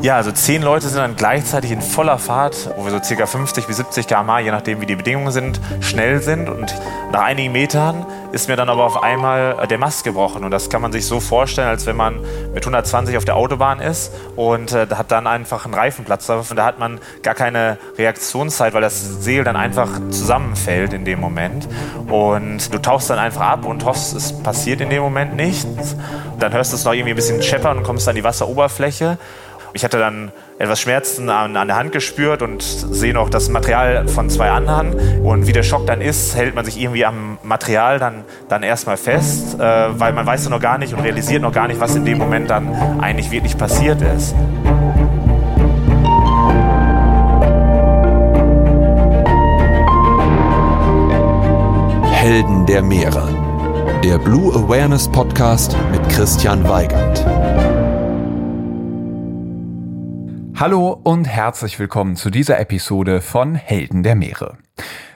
Ja, also zehn Leute sind dann gleichzeitig in voller Fahrt, wo wir so ca. 50 bis 70 km/h, je nachdem wie die Bedingungen sind, schnell sind. Und nach einigen Metern ist mir dann aber auf einmal der Mast gebrochen. Und das kann man sich so vorstellen, als wenn man mit 120 auf der Autobahn ist und äh, hat dann einfach einen Reifenplatz. Und da hat man gar keine Reaktionszeit, weil das Segel dann einfach zusammenfällt in dem Moment. Und du tauchst dann einfach ab und hoffst, es passiert in dem Moment nichts. Dann hörst du es noch irgendwie ein bisschen scheppern und kommst an die Wasseroberfläche. Ich hatte dann etwas Schmerzen an, an, der Hand gespürt und sehe noch das Material von zwei anderen. Und wie der Schock dann ist, hält man sich irgendwie am Material dann, dann erstmal fest, äh, weil man weiß ja noch gar nicht und realisiert noch gar nicht, was in dem Moment dann eigentlich wirklich passiert ist. Helden der Meere. Der Blue Awareness Podcast mit Christian Weigand. Hallo und herzlich willkommen zu dieser Episode von Helden der Meere.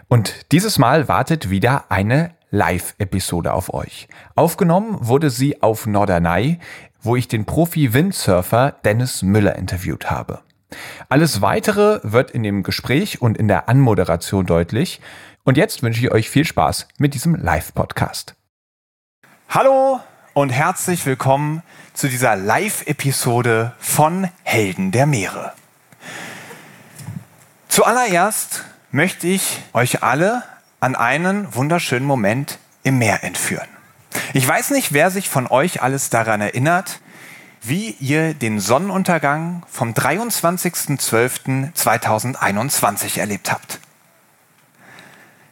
Und dieses Mal wartet wieder eine Live-Episode auf euch. Aufgenommen wurde sie auf Norderney, wo ich den Profi-Windsurfer Dennis Müller interviewt habe. Alles weitere wird in dem Gespräch und in der Anmoderation deutlich. Und jetzt wünsche ich euch viel Spaß mit diesem Live-Podcast. Hallo und herzlich willkommen zu dieser Live-Episode von Helden der Meere. Zuallererst möchte ich euch alle an einen wunderschönen Moment im Meer entführen. Ich weiß nicht, wer sich von euch alles daran erinnert, wie ihr den Sonnenuntergang vom 23.12.2021 erlebt habt.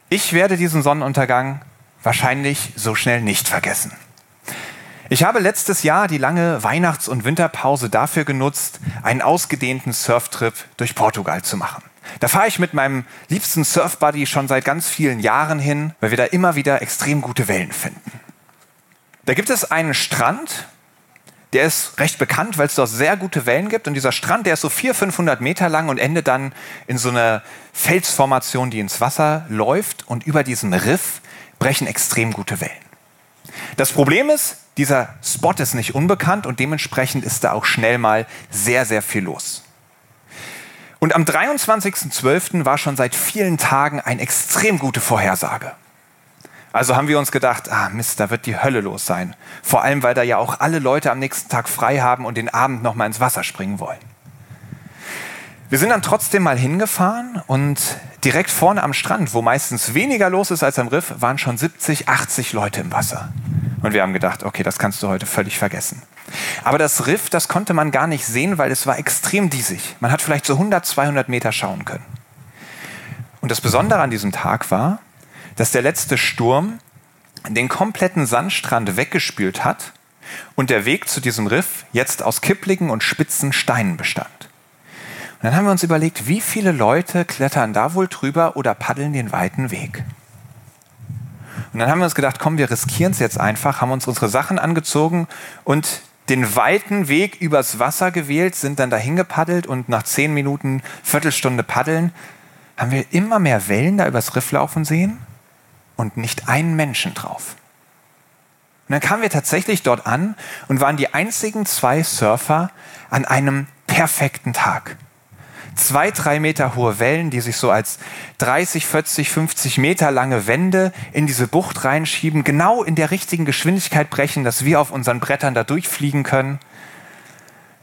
Ich werde diesen Sonnenuntergang wahrscheinlich so schnell nicht vergessen. Ich habe letztes Jahr die lange Weihnachts- und Winterpause dafür genutzt, einen ausgedehnten Surftrip durch Portugal zu machen. Da fahre ich mit meinem liebsten Surfbuddy schon seit ganz vielen Jahren hin, weil wir da immer wieder extrem gute Wellen finden. Da gibt es einen Strand, der ist recht bekannt, weil es dort sehr gute Wellen gibt. Und dieser Strand, der ist so 400, 500 Meter lang und endet dann in so einer Felsformation, die ins Wasser läuft. Und über diesem Riff brechen extrem gute Wellen. Das Problem ist, dieser Spot ist nicht unbekannt und dementsprechend ist da auch schnell mal sehr, sehr viel los. Und am 23.12. war schon seit vielen Tagen eine extrem gute Vorhersage. Also haben wir uns gedacht, ah Mist, da wird die Hölle los sein. Vor allem, weil da ja auch alle Leute am nächsten Tag frei haben und den Abend noch mal ins Wasser springen wollen. Wir sind dann trotzdem mal hingefahren und direkt vorne am Strand, wo meistens weniger los ist als am Riff, waren schon 70, 80 Leute im Wasser. Und wir haben gedacht, okay, das kannst du heute völlig vergessen. Aber das Riff, das konnte man gar nicht sehen, weil es war extrem diesig. Man hat vielleicht so 100, 200 Meter schauen können. Und das Besondere an diesem Tag war, dass der letzte Sturm den kompletten Sandstrand weggespült hat und der Weg zu diesem Riff jetzt aus kippligen und spitzen Steinen bestand. Dann haben wir uns überlegt, wie viele Leute klettern da wohl drüber oder paddeln den weiten Weg. Und dann haben wir uns gedacht, komm, wir riskieren es jetzt einfach, haben uns unsere Sachen angezogen und den weiten Weg übers Wasser gewählt, sind dann dahin gepaddelt und nach zehn Minuten, Viertelstunde Paddeln, haben wir immer mehr Wellen da übers Riff laufen sehen und nicht einen Menschen drauf. Und dann kamen wir tatsächlich dort an und waren die einzigen zwei Surfer an einem perfekten Tag zwei, drei Meter hohe Wellen, die sich so als 30, 40, 50 Meter lange Wände in diese Bucht reinschieben, genau in der richtigen Geschwindigkeit brechen, dass wir auf unseren Brettern da durchfliegen können.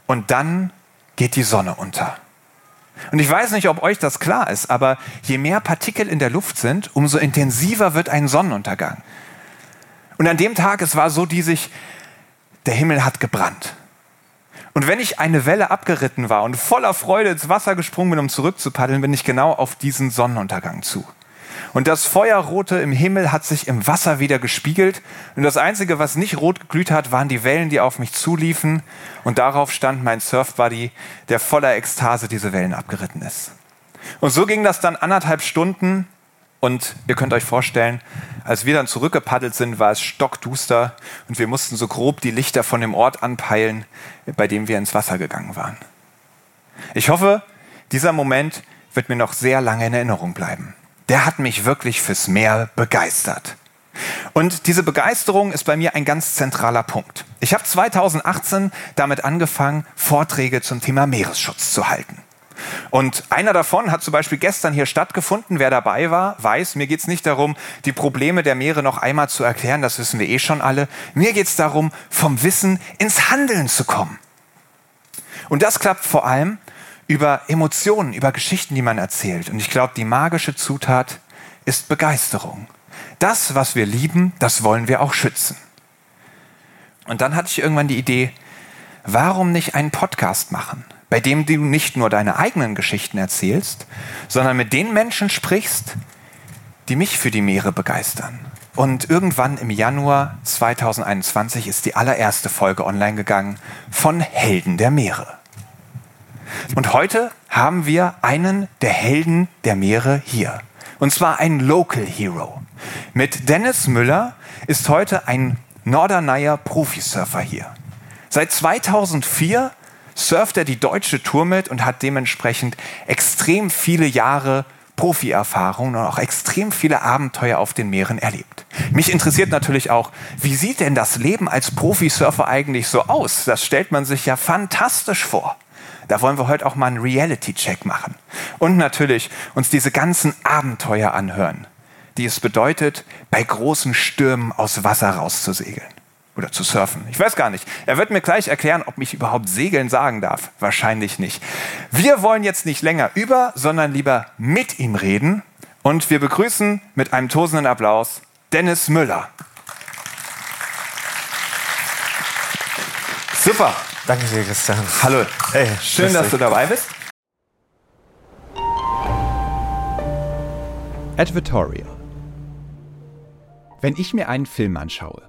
Und dann geht die Sonne unter. Und ich weiß nicht, ob euch das klar ist, aber je mehr Partikel in der Luft sind, umso intensiver wird ein Sonnenuntergang. Und an dem Tag, es war so diesig, der Himmel hat gebrannt. Und wenn ich eine Welle abgeritten war und voller Freude ins Wasser gesprungen bin, um zurückzupaddeln, bin ich genau auf diesen Sonnenuntergang zu. Und das Feuerrote im Himmel hat sich im Wasser wieder gespiegelt. Und das Einzige, was nicht rot geglüht hat, waren die Wellen, die auf mich zuliefen. Und darauf stand mein Surfbuddy, der voller Ekstase diese Wellen abgeritten ist. Und so ging das dann anderthalb Stunden. Und ihr könnt euch vorstellen, als wir dann zurückgepaddelt sind, war es stockduster und wir mussten so grob die Lichter von dem Ort anpeilen, bei dem wir ins Wasser gegangen waren. Ich hoffe, dieser Moment wird mir noch sehr lange in Erinnerung bleiben. Der hat mich wirklich fürs Meer begeistert. Und diese Begeisterung ist bei mir ein ganz zentraler Punkt. Ich habe 2018 damit angefangen, Vorträge zum Thema Meeresschutz zu halten. Und einer davon hat zum Beispiel gestern hier stattgefunden. Wer dabei war, weiß, mir geht es nicht darum, die Probleme der Meere noch einmal zu erklären, das wissen wir eh schon alle. Mir geht es darum, vom Wissen ins Handeln zu kommen. Und das klappt vor allem über Emotionen, über Geschichten, die man erzählt. Und ich glaube, die magische Zutat ist Begeisterung. Das, was wir lieben, das wollen wir auch schützen. Und dann hatte ich irgendwann die Idee, warum nicht einen Podcast machen? Bei dem du nicht nur deine eigenen Geschichten erzählst, sondern mit den Menschen sprichst, die mich für die Meere begeistern. Und irgendwann im Januar 2021 ist die allererste Folge online gegangen von Helden der Meere. Und heute haben wir einen der Helden der Meere hier. Und zwar ein Local Hero. Mit Dennis Müller ist heute ein Norderneier Profisurfer hier. Seit 2004 surft er die deutsche Tour mit und hat dementsprechend extrem viele Jahre Profi-Erfahrung und auch extrem viele Abenteuer auf den Meeren erlebt. Mich interessiert natürlich auch, wie sieht denn das Leben als Profisurfer eigentlich so aus? Das stellt man sich ja fantastisch vor. Da wollen wir heute auch mal einen Reality-Check machen. Und natürlich uns diese ganzen Abenteuer anhören, die es bedeutet, bei großen Stürmen aus Wasser rauszusegeln. Oder zu surfen. Ich weiß gar nicht. Er wird mir gleich erklären, ob ich überhaupt segeln sagen darf. Wahrscheinlich nicht. Wir wollen jetzt nicht länger über, sondern lieber mit ihm reden. Und wir begrüßen mit einem tosenden Applaus Dennis Müller. Super. Danke dir, Christian. Hallo. Hey, schön, dass du dabei bist. Advertorial. Wenn ich mir einen Film anschaue,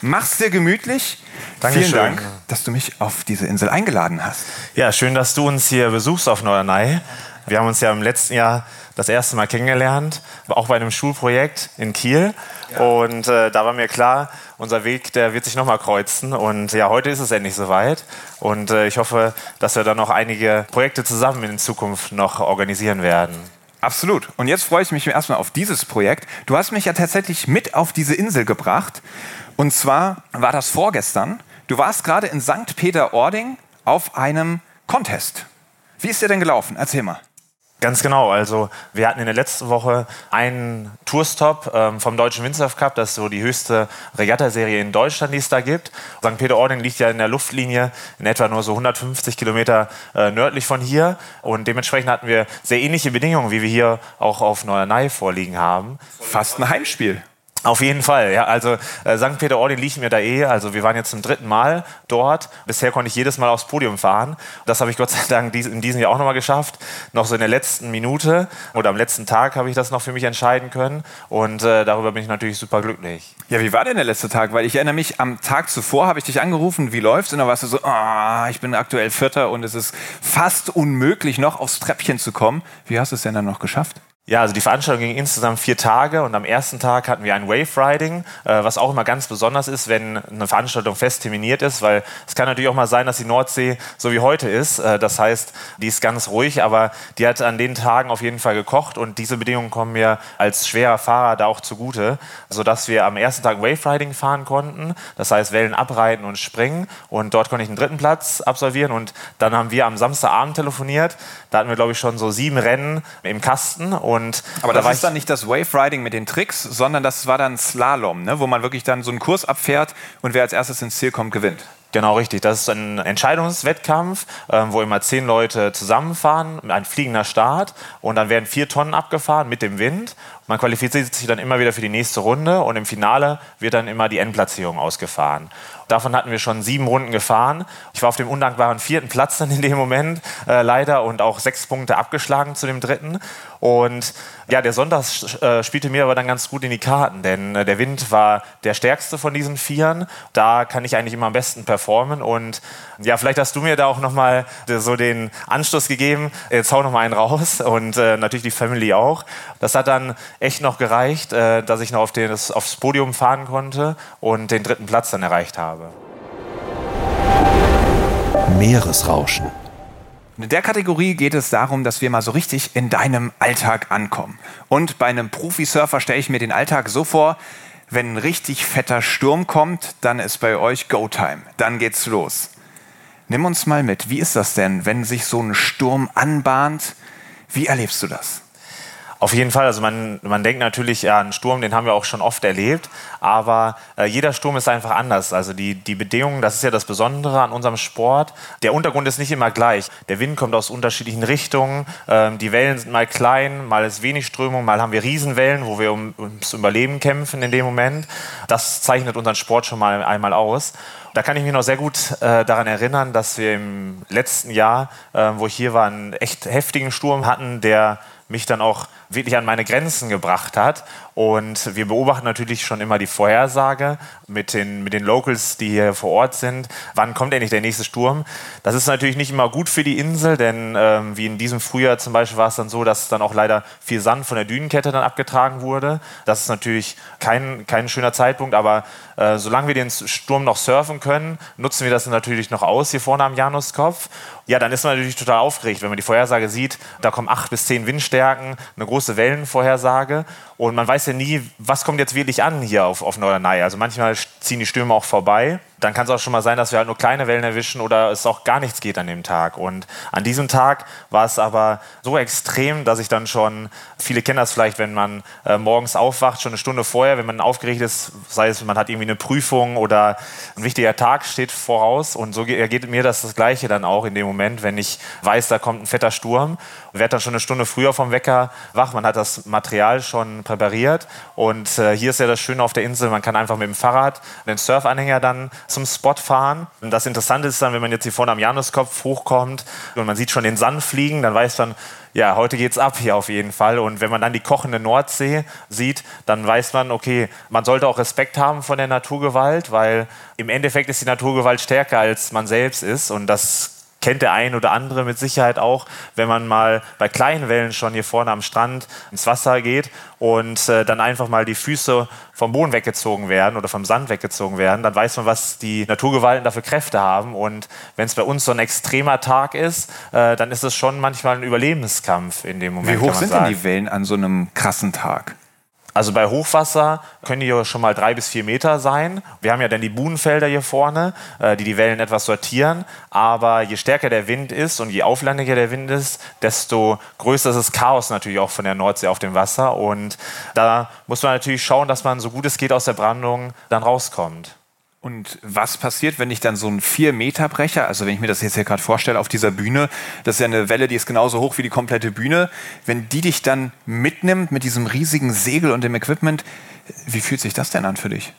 Mach's dir gemütlich. Dankeschön. Vielen Dank, dass du mich auf diese Insel eingeladen hast. Ja, schön, dass du uns hier besuchst auf Norderney. Wir haben uns ja im letzten Jahr das erste Mal kennengelernt, auch bei einem Schulprojekt in Kiel. Ja. Und äh, da war mir klar, unser Weg, der wird sich nochmal kreuzen. Und ja, heute ist es endlich soweit. Und äh, ich hoffe, dass wir dann noch einige Projekte zusammen in Zukunft noch organisieren werden. Absolut. Und jetzt freue ich mich erstmal auf dieses Projekt. Du hast mich ja tatsächlich mit auf diese Insel gebracht. Und zwar war das vorgestern. Du warst gerade in St. Peter-Ording auf einem Contest. Wie ist der denn gelaufen? Erzähl mal. Ganz genau. Also wir hatten in der letzten Woche einen Tourstop ähm, vom Deutschen Windsurf Cup. Das ist so die höchste Regattaserie in Deutschland, die es da gibt. St. Peter-Ording liegt ja in der Luftlinie in etwa nur so 150 Kilometer äh, nördlich von hier. Und dementsprechend hatten wir sehr ähnliche Bedingungen, wie wir hier auch auf Norderney vorliegen haben. Fast ein Heimspiel. Auf jeden Fall, ja. Also äh, St. Peter-Ording liegt mir da eh. Also wir waren jetzt zum dritten Mal dort. Bisher konnte ich jedes Mal aufs Podium fahren. Das habe ich Gott sei Dank dies, in diesem Jahr auch nochmal geschafft. Noch so in der letzten Minute oder am letzten Tag habe ich das noch für mich entscheiden können. Und äh, darüber bin ich natürlich super glücklich. Ja, wie war denn der letzte Tag? Weil ich erinnere mich, am Tag zuvor habe ich dich angerufen, wie läuft's? Und dann warst du so, oh, ich bin aktuell Vierter und es ist fast unmöglich, noch aufs Treppchen zu kommen. Wie hast du es denn dann noch geschafft? Ja, also die Veranstaltung ging insgesamt vier Tage und am ersten Tag hatten wir ein Wave Riding, äh, was auch immer ganz besonders ist, wenn eine Veranstaltung fest terminiert ist, weil es kann natürlich auch mal sein, dass die Nordsee so wie heute ist. Äh, das heißt, die ist ganz ruhig, aber die hat an den Tagen auf jeden Fall gekocht und diese Bedingungen kommen mir als schwerer Fahrer da auch zugute, sodass wir am ersten Tag Wave Riding fahren konnten, das heißt Wellen abreiten und springen und dort konnte ich einen dritten Platz absolvieren und dann haben wir am Samstagabend telefoniert, da hatten wir glaube ich schon so sieben Rennen im Kasten und und Aber da das ist dann nicht das Wave Riding mit den Tricks, sondern das war dann Slalom, ne? wo man wirklich dann so einen Kurs abfährt und wer als erstes ins Ziel kommt, gewinnt. Genau, richtig. Das ist ein Entscheidungswettkampf, ähm, wo immer zehn Leute zusammenfahren, ein fliegender Start und dann werden vier Tonnen abgefahren mit dem Wind. Man qualifiziert sich dann immer wieder für die nächste Runde und im Finale wird dann immer die Endplatzierung ausgefahren. Davon hatten wir schon sieben Runden gefahren. Ich war auf dem undankbaren vierten Platz dann in dem Moment äh, leider und auch sechs Punkte abgeschlagen zu dem dritten. Und ja, der Sonntag äh, spielte mir aber dann ganz gut in die Karten, denn äh, der Wind war der stärkste von diesen Vieren. Da kann ich eigentlich immer am besten performen. Und ja, vielleicht hast du mir da auch nochmal so den Anstoß gegeben. Jetzt hau nochmal einen raus und äh, natürlich die Family auch. Das hat dann echt noch gereicht, äh, dass ich noch auf den, aufs Podium fahren konnte und den dritten Platz dann erreicht habe. Meeresrauschen. In der Kategorie geht es darum, dass wir mal so richtig in deinem Alltag ankommen. Und bei einem Profisurfer stelle ich mir den Alltag so vor, wenn ein richtig fetter Sturm kommt, dann ist bei euch Go-Time. Dann geht's los. Nimm uns mal mit. Wie ist das denn, wenn sich so ein Sturm anbahnt? Wie erlebst du das? Auf jeden Fall. Also man, man denkt natürlich, ja, einen Sturm, den haben wir auch schon oft erlebt, aber äh, jeder Sturm ist einfach anders. Also die, die Bedingungen, das ist ja das Besondere an unserem Sport. Der Untergrund ist nicht immer gleich. Der Wind kommt aus unterschiedlichen Richtungen. Ähm, die Wellen sind mal klein, mal ist wenig Strömung, mal haben wir Riesenwellen, wo wir um, ums Überleben kämpfen in dem Moment. Das zeichnet unseren Sport schon mal einmal aus. Da kann ich mich noch sehr gut äh, daran erinnern, dass wir im letzten Jahr, äh, wo ich hier war, einen echt heftigen Sturm hatten, der mich dann auch wirklich an meine Grenzen gebracht hat. Und wir beobachten natürlich schon immer die Vorhersage mit den, mit den Locals, die hier vor Ort sind. Wann kommt endlich der nächste Sturm? Das ist natürlich nicht immer gut für die Insel, denn ähm, wie in diesem Frühjahr zum Beispiel war es dann so, dass dann auch leider viel Sand von der Dünenkette dann abgetragen wurde. Das ist natürlich kein, kein schöner Zeitpunkt, aber äh, solange wir den Sturm noch surfen können, nutzen wir das natürlich noch aus hier vorne am Januskopf. Ja, dann ist man natürlich total aufgeregt, wenn man die Vorhersage sieht, da kommen acht bis zehn Windstärken, eine große Wellenvorhersage und man weiß ja nie, was kommt jetzt wirklich an hier auf, auf Norderney. Also manchmal ziehen die Stürme auch vorbei dann kann es auch schon mal sein, dass wir halt nur kleine Wellen erwischen oder es auch gar nichts geht an dem Tag. Und an diesem Tag war es aber so extrem, dass ich dann schon, viele kennen das vielleicht, wenn man äh, morgens aufwacht, schon eine Stunde vorher, wenn man aufgeregt ist, sei es, man hat irgendwie eine Prüfung oder ein wichtiger Tag steht voraus. Und so ergeht mir das das Gleiche dann auch in dem Moment, wenn ich weiß, da kommt ein fetter Sturm werde dann schon eine Stunde früher vom Wecker wach. Man hat das Material schon präpariert. Und äh, hier ist ja das Schöne auf der Insel, man kann einfach mit dem Fahrrad den Surfanhänger dann zum Spot fahren. Und das Interessante ist dann, wenn man jetzt hier vorne am Januskopf hochkommt und man sieht schon den Sand fliegen, dann weiß man, ja, heute geht's ab hier auf jeden Fall. Und wenn man dann die kochende Nordsee sieht, dann weiß man, okay, man sollte auch Respekt haben vor der Naturgewalt, weil im Endeffekt ist die Naturgewalt stärker als man selbst ist. Und das kennt der ein oder andere mit Sicherheit auch, wenn man mal bei kleinen Wellen schon hier vorne am Strand ins Wasser geht und äh, dann einfach mal die Füße vom Boden weggezogen werden oder vom Sand weggezogen werden, dann weiß man, was die Naturgewalten dafür Kräfte haben. Und wenn es bei uns so ein extremer Tag ist, äh, dann ist es schon manchmal ein Überlebenskampf in dem Moment. Wie hoch sind sagen. denn die Wellen an so einem krassen Tag? Also bei Hochwasser können die schon mal drei bis vier Meter sein. Wir haben ja dann die Buhnenfelder hier vorne, äh, die die Wellen etwas sortieren. Aber je stärker der Wind ist und je auflandiger der Wind ist, desto größer ist das Chaos natürlich auch von der Nordsee auf dem Wasser. Und da muss man natürlich schauen, dass man so gut es geht aus der Brandung dann rauskommt. Und was passiert, wenn ich dann so einen 4-Meter-Brecher, also wenn ich mir das jetzt hier gerade vorstelle auf dieser Bühne, das ist ja eine Welle, die ist genauso hoch wie die komplette Bühne, wenn die dich dann mitnimmt mit diesem riesigen Segel und dem Equipment, wie fühlt sich das denn an für dich?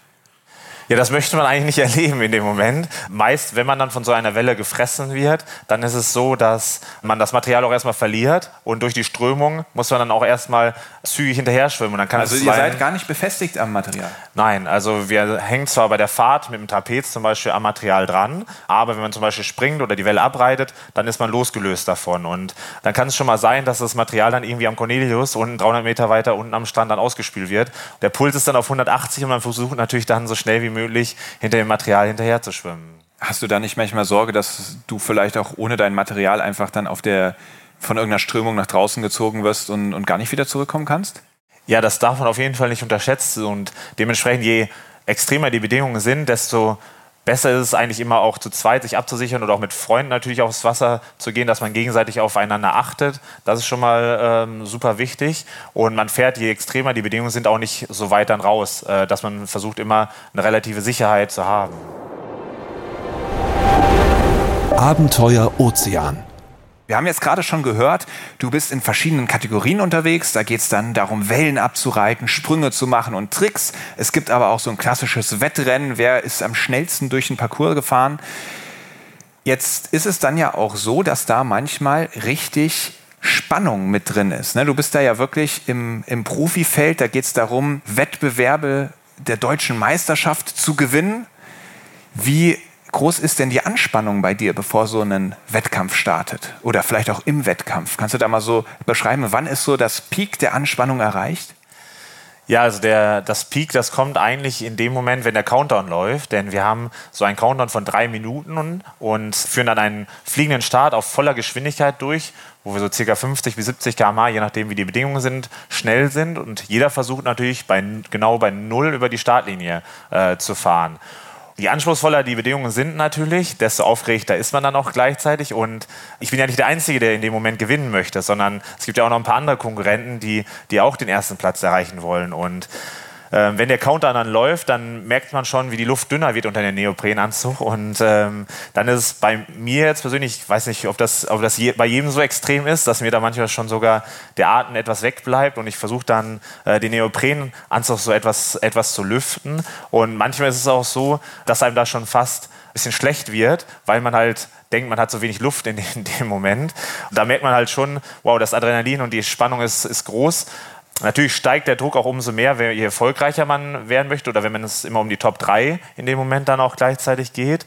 Ja, das möchte man eigentlich nicht erleben in dem Moment. Meist, wenn man dann von so einer Welle gefressen wird, dann ist es so, dass man das Material auch erstmal verliert und durch die Strömung muss man dann auch erstmal zügig hinterher schwimmen. Und dann kann also ihr seid gar nicht befestigt am Material? Nein, also wir hängen zwar bei der Fahrt mit dem Trapez zum Beispiel am Material dran, aber wenn man zum Beispiel springt oder die Welle abreitet, dann ist man losgelöst davon. Und dann kann es schon mal sein, dass das Material dann irgendwie am Cornelius unten 300 Meter weiter unten am Strand dann ausgespült wird. Der Puls ist dann auf 180 und man versucht natürlich dann so schnell wie möglich möglich, hinter dem Material hinterher zu schwimmen. Hast du da nicht manchmal Sorge, dass du vielleicht auch ohne dein Material einfach dann auf der, von irgendeiner Strömung nach draußen gezogen wirst und, und gar nicht wieder zurückkommen kannst? Ja, das darf man auf jeden Fall nicht unterschätzen. Und dementsprechend, je extremer die Bedingungen sind, desto besser ist es eigentlich immer auch zu zweit sich abzusichern oder auch mit Freunden natürlich aufs Wasser zu gehen, dass man gegenseitig aufeinander achtet. Das ist schon mal ähm, super wichtig. Und man fährt, je extremer die Bedingungen sind, auch nicht so weit dann raus, äh, dass man versucht immer eine relative Sicherheit zu haben. Abenteuer Ozean. Wir haben jetzt gerade schon gehört, du bist in verschiedenen Kategorien unterwegs. Da geht es dann darum, Wellen abzureiten, Sprünge zu machen und Tricks. Es gibt aber auch so ein klassisches Wettrennen. Wer ist am schnellsten durch den Parcours gefahren? Jetzt ist es dann ja auch so, dass da manchmal richtig Spannung mit drin ist. Ne? Du bist da ja wirklich im, im Profifeld. Da geht es darum, Wettbewerbe der deutschen Meisterschaft zu gewinnen. Wie groß ist denn die Anspannung bei dir, bevor so ein Wettkampf startet? Oder vielleicht auch im Wettkampf? Kannst du da mal so beschreiben, wann ist so das Peak der Anspannung erreicht? Ja, also der, das Peak, das kommt eigentlich in dem Moment, wenn der Countdown läuft, denn wir haben so einen Countdown von drei Minuten und führen dann einen fliegenden Start auf voller Geschwindigkeit durch, wo wir so circa 50 bis 70 km/h, je nachdem wie die Bedingungen sind, schnell sind und jeder versucht natürlich bei, genau bei Null über die Startlinie äh, zu fahren. Je anspruchsvoller die Bedingungen sind natürlich, desto aufgeregter ist man dann auch gleichzeitig. Und ich bin ja nicht der Einzige, der in dem Moment gewinnen möchte, sondern es gibt ja auch noch ein paar andere Konkurrenten, die, die auch den ersten Platz erreichen wollen. Und ähm, wenn der Countdown dann läuft, dann merkt man schon, wie die Luft dünner wird unter dem Neoprenanzug. Und ähm, dann ist es bei mir jetzt persönlich, ich weiß nicht, ob das, ob das je, bei jedem so extrem ist, dass mir da manchmal schon sogar der Atem etwas wegbleibt und ich versuche dann äh, den Neoprenanzug so etwas, etwas zu lüften. Und manchmal ist es auch so, dass einem da schon fast ein bisschen schlecht wird, weil man halt denkt, man hat so wenig Luft in dem, in dem Moment. Und da merkt man halt schon, wow, das Adrenalin und die Spannung ist, ist groß. Natürlich steigt der Druck auch umso mehr, je erfolgreicher man werden möchte oder wenn man es immer um die Top 3 in dem Moment dann auch gleichzeitig geht.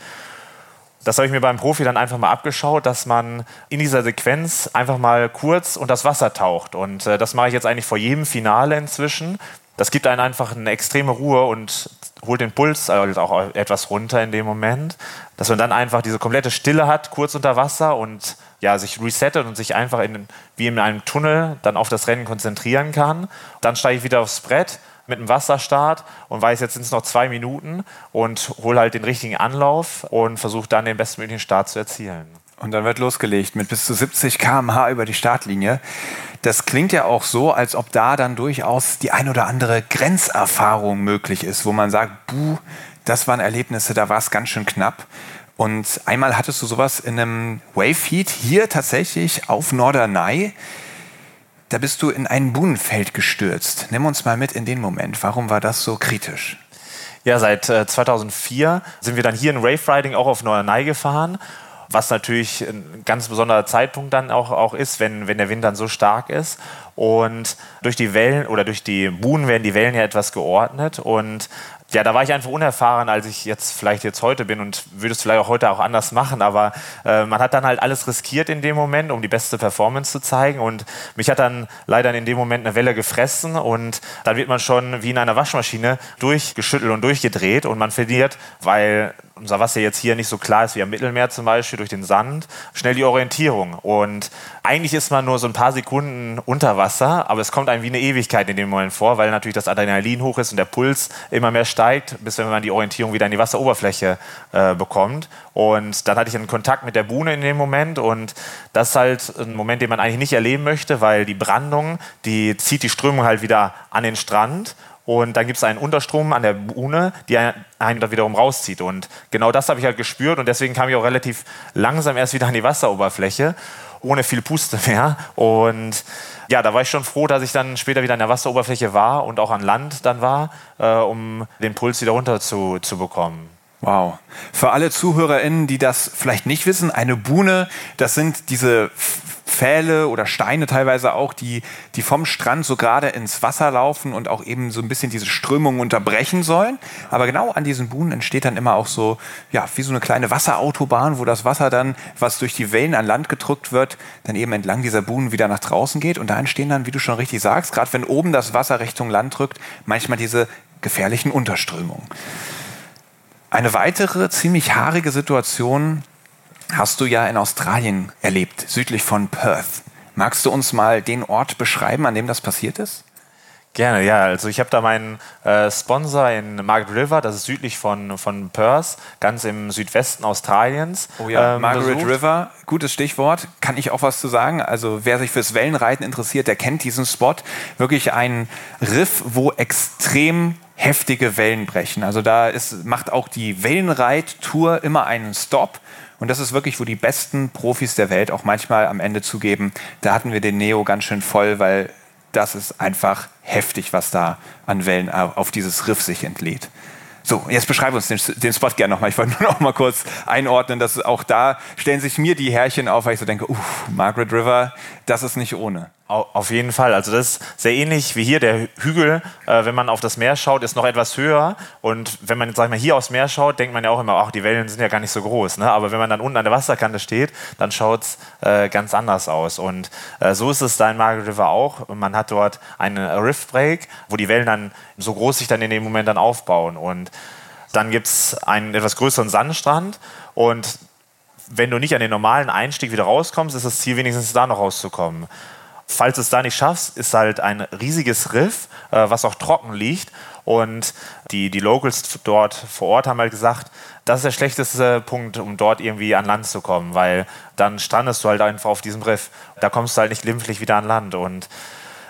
Das habe ich mir beim Profi dann einfach mal abgeschaut, dass man in dieser Sequenz einfach mal kurz unter das Wasser taucht. Und äh, das mache ich jetzt eigentlich vor jedem Finale inzwischen. Das gibt einen einfach eine extreme Ruhe und holt den Puls halt auch etwas runter in dem Moment. Dass man dann einfach diese komplette Stille hat, kurz unter Wasser und ja, sich resettet und sich einfach in, wie in einem Tunnel dann auf das Rennen konzentrieren kann. Dann steige ich wieder aufs Brett mit einem Wasserstart und weiß, jetzt sind es noch zwei Minuten und hole halt den richtigen Anlauf und versuche dann den bestmöglichen Start zu erzielen. Und dann wird losgelegt mit bis zu 70 km/h über die Startlinie. Das klingt ja auch so, als ob da dann durchaus die ein oder andere Grenzerfahrung möglich ist, wo man sagt, buh, das waren Erlebnisse, da war es ganz schön knapp. Und einmal hattest du sowas in einem Wave-Heat hier tatsächlich auf Norderney. Da bist du in ein Buhnenfeld gestürzt. Nimm uns mal mit in den Moment. Warum war das so kritisch? Ja, seit äh, 2004 sind wir dann hier in Wave Riding auch auf Norderney gefahren was natürlich ein ganz besonderer Zeitpunkt dann auch, auch ist, wenn, wenn der Wind dann so stark ist. Und durch die Wellen oder durch die Buhnen werden die Wellen ja etwas geordnet. Und ja, da war ich einfach unerfahren, als ich jetzt vielleicht jetzt heute bin und würde es vielleicht auch heute auch anders machen, aber äh, man hat dann halt alles riskiert in dem Moment, um die beste Performance zu zeigen und mich hat dann leider in dem Moment eine Welle gefressen und dann wird man schon wie in einer Waschmaschine durchgeschüttelt und durchgedreht und man verliert, weil unser Wasser jetzt hier nicht so klar ist wie am Mittelmeer zum Beispiel durch den Sand, schnell die Orientierung. Und eigentlich ist man nur so ein paar Sekunden unter Wasser, aber es kommt einem wie eine Ewigkeit in dem Moment vor, weil natürlich das Adrenalin hoch ist und der Puls immer mehr steigt, bis wenn man die Orientierung wieder an die Wasseroberfläche äh, bekommt. Und dann hatte ich einen Kontakt mit der Buhne in dem Moment und das ist halt ein Moment, den man eigentlich nicht erleben möchte, weil die Brandung, die zieht die Strömung halt wieder an den Strand und dann gibt es einen Unterstrom an der Buhne, die einen da wiederum rauszieht. Und genau das habe ich halt gespürt und deswegen kam ich auch relativ langsam erst wieder an die Wasseroberfläche, ohne viel Puste mehr. Und ja, da war ich schon froh, dass ich dann später wieder an der Wasseroberfläche war und auch an Land dann war, äh, um den Puls wieder runter zu, zu bekommen. Wow. Für alle ZuhörerInnen, die das vielleicht nicht wissen, eine Buhne, das sind diese Pfähle oder Steine teilweise auch, die, die vom Strand so gerade ins Wasser laufen und auch eben so ein bisschen diese Strömung unterbrechen sollen. Aber genau an diesen Buhnen entsteht dann immer auch so, ja, wie so eine kleine Wasserautobahn, wo das Wasser dann, was durch die Wellen an Land gedrückt wird, dann eben entlang dieser Buhnen wieder nach draußen geht. Und da entstehen dann, wie du schon richtig sagst, gerade wenn oben das Wasser Richtung Land drückt, manchmal diese gefährlichen Unterströmungen. Eine weitere ziemlich haarige Situation hast du ja in Australien erlebt, südlich von Perth. Magst du uns mal den Ort beschreiben, an dem das passiert ist? Gerne, ja. Also ich habe da meinen äh, Sponsor in Margaret River, das ist südlich von, von Perth, ganz im Südwesten Australiens. Oh ja, ähm, Margaret besucht. River, gutes Stichwort, kann ich auch was zu sagen. Also wer sich fürs Wellenreiten interessiert, der kennt diesen Spot. Wirklich ein Riff, wo extrem heftige Wellen brechen. Also da ist, macht auch die Wellenreittour immer einen Stop. Und das ist wirklich, wo die besten Profis der Welt auch manchmal am Ende zugeben, da hatten wir den Neo ganz schön voll, weil das ist einfach heftig, was da an Wellen auf dieses Riff sich entlädt. So, jetzt beschreibe uns den, den Spot gerne nochmal. Ich wollte nur noch mal kurz einordnen, dass auch da stellen sich mir die Härchen auf, weil ich so denke, uff, Margaret River, das ist nicht ohne. Auf jeden Fall. Also das ist sehr ähnlich wie hier. Der Hügel, äh, wenn man auf das Meer schaut, ist noch etwas höher. Und wenn man sag ich mal, hier aufs Meer schaut, denkt man ja auch immer, ach, die Wellen sind ja gar nicht so groß. Ne? Aber wenn man dann unten an der Wasserkante steht, dann schaut es äh, ganz anders aus. Und äh, so ist es da in Margaret River auch. Man hat dort einen Rift Break, wo die Wellen dann so groß sich dann in dem Moment dann aufbauen. Und dann gibt es einen etwas größeren Sandstrand. Und wenn du nicht an den normalen Einstieg wieder rauskommst, ist das Ziel wenigstens da noch rauszukommen. Falls du es da nicht schaffst, ist halt ein riesiges Riff, äh, was auch trocken liegt. Und die, die Locals dort vor Ort haben halt gesagt, das ist der schlechteste Punkt, um dort irgendwie an Land zu kommen, weil dann strandest du halt einfach auf diesem Riff. Da kommst du halt nicht glimpflich wieder an Land. Und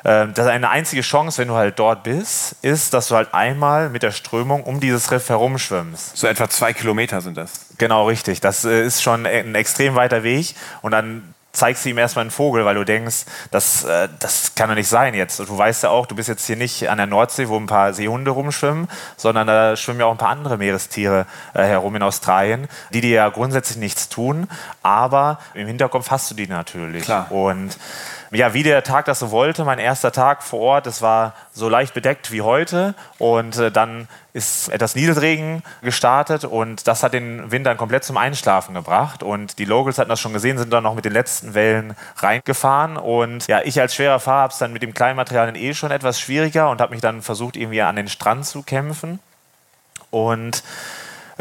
äh, das ist eine einzige Chance, wenn du halt dort bist, ist, dass du halt einmal mit der Strömung um dieses Riff herumschwimmst. So etwa zwei Kilometer sind das. Genau, richtig. Das äh, ist schon ein extrem weiter Weg. Und dann zeigst du ihm erstmal einen Vogel, weil du denkst, das, äh, das kann doch nicht sein jetzt. Du weißt ja auch, du bist jetzt hier nicht an der Nordsee, wo ein paar Seehunde rumschwimmen, sondern da schwimmen ja auch ein paar andere Meerestiere äh, herum in Australien, die dir ja grundsätzlich nichts tun, aber im Hinterkopf hast du die natürlich. Klar. Und ja, wie der Tag das so wollte, mein erster Tag vor Ort, es war so leicht bedeckt wie heute. Und äh, dann ist etwas Nieselregen gestartet und das hat den Wind dann komplett zum Einschlafen gebracht. Und die Locals hatten das schon gesehen, sind dann noch mit den letzten Wellen reingefahren. Und ja, ich als schwerer Fahrer habe es dann mit dem kleinen Material eh schon etwas schwieriger und habe mich dann versucht irgendwie an den Strand zu kämpfen. Und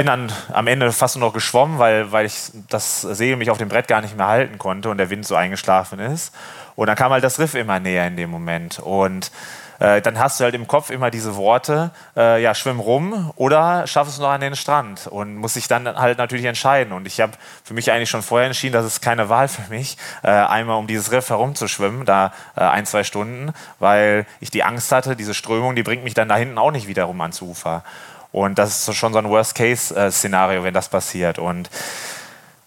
bin dann am Ende fast nur noch geschwommen, weil, weil ich das Segel mich auf dem Brett gar nicht mehr halten konnte und der Wind so eingeschlafen ist. Und dann kam halt das Riff immer näher in dem Moment. Und äh, dann hast du halt im Kopf immer diese Worte, äh, ja, schwimm rum oder schaff es noch an den Strand und muss sich dann halt natürlich entscheiden. Und ich habe für mich eigentlich schon vorher entschieden, dass es keine Wahl für mich, äh, einmal um dieses Riff herumzuschwimmen, da äh, ein, zwei Stunden, weil ich die Angst hatte, diese Strömung, die bringt mich dann da hinten auch nicht wieder rum ans Ufer. Und das ist schon so ein Worst-Case-Szenario, wenn das passiert. Und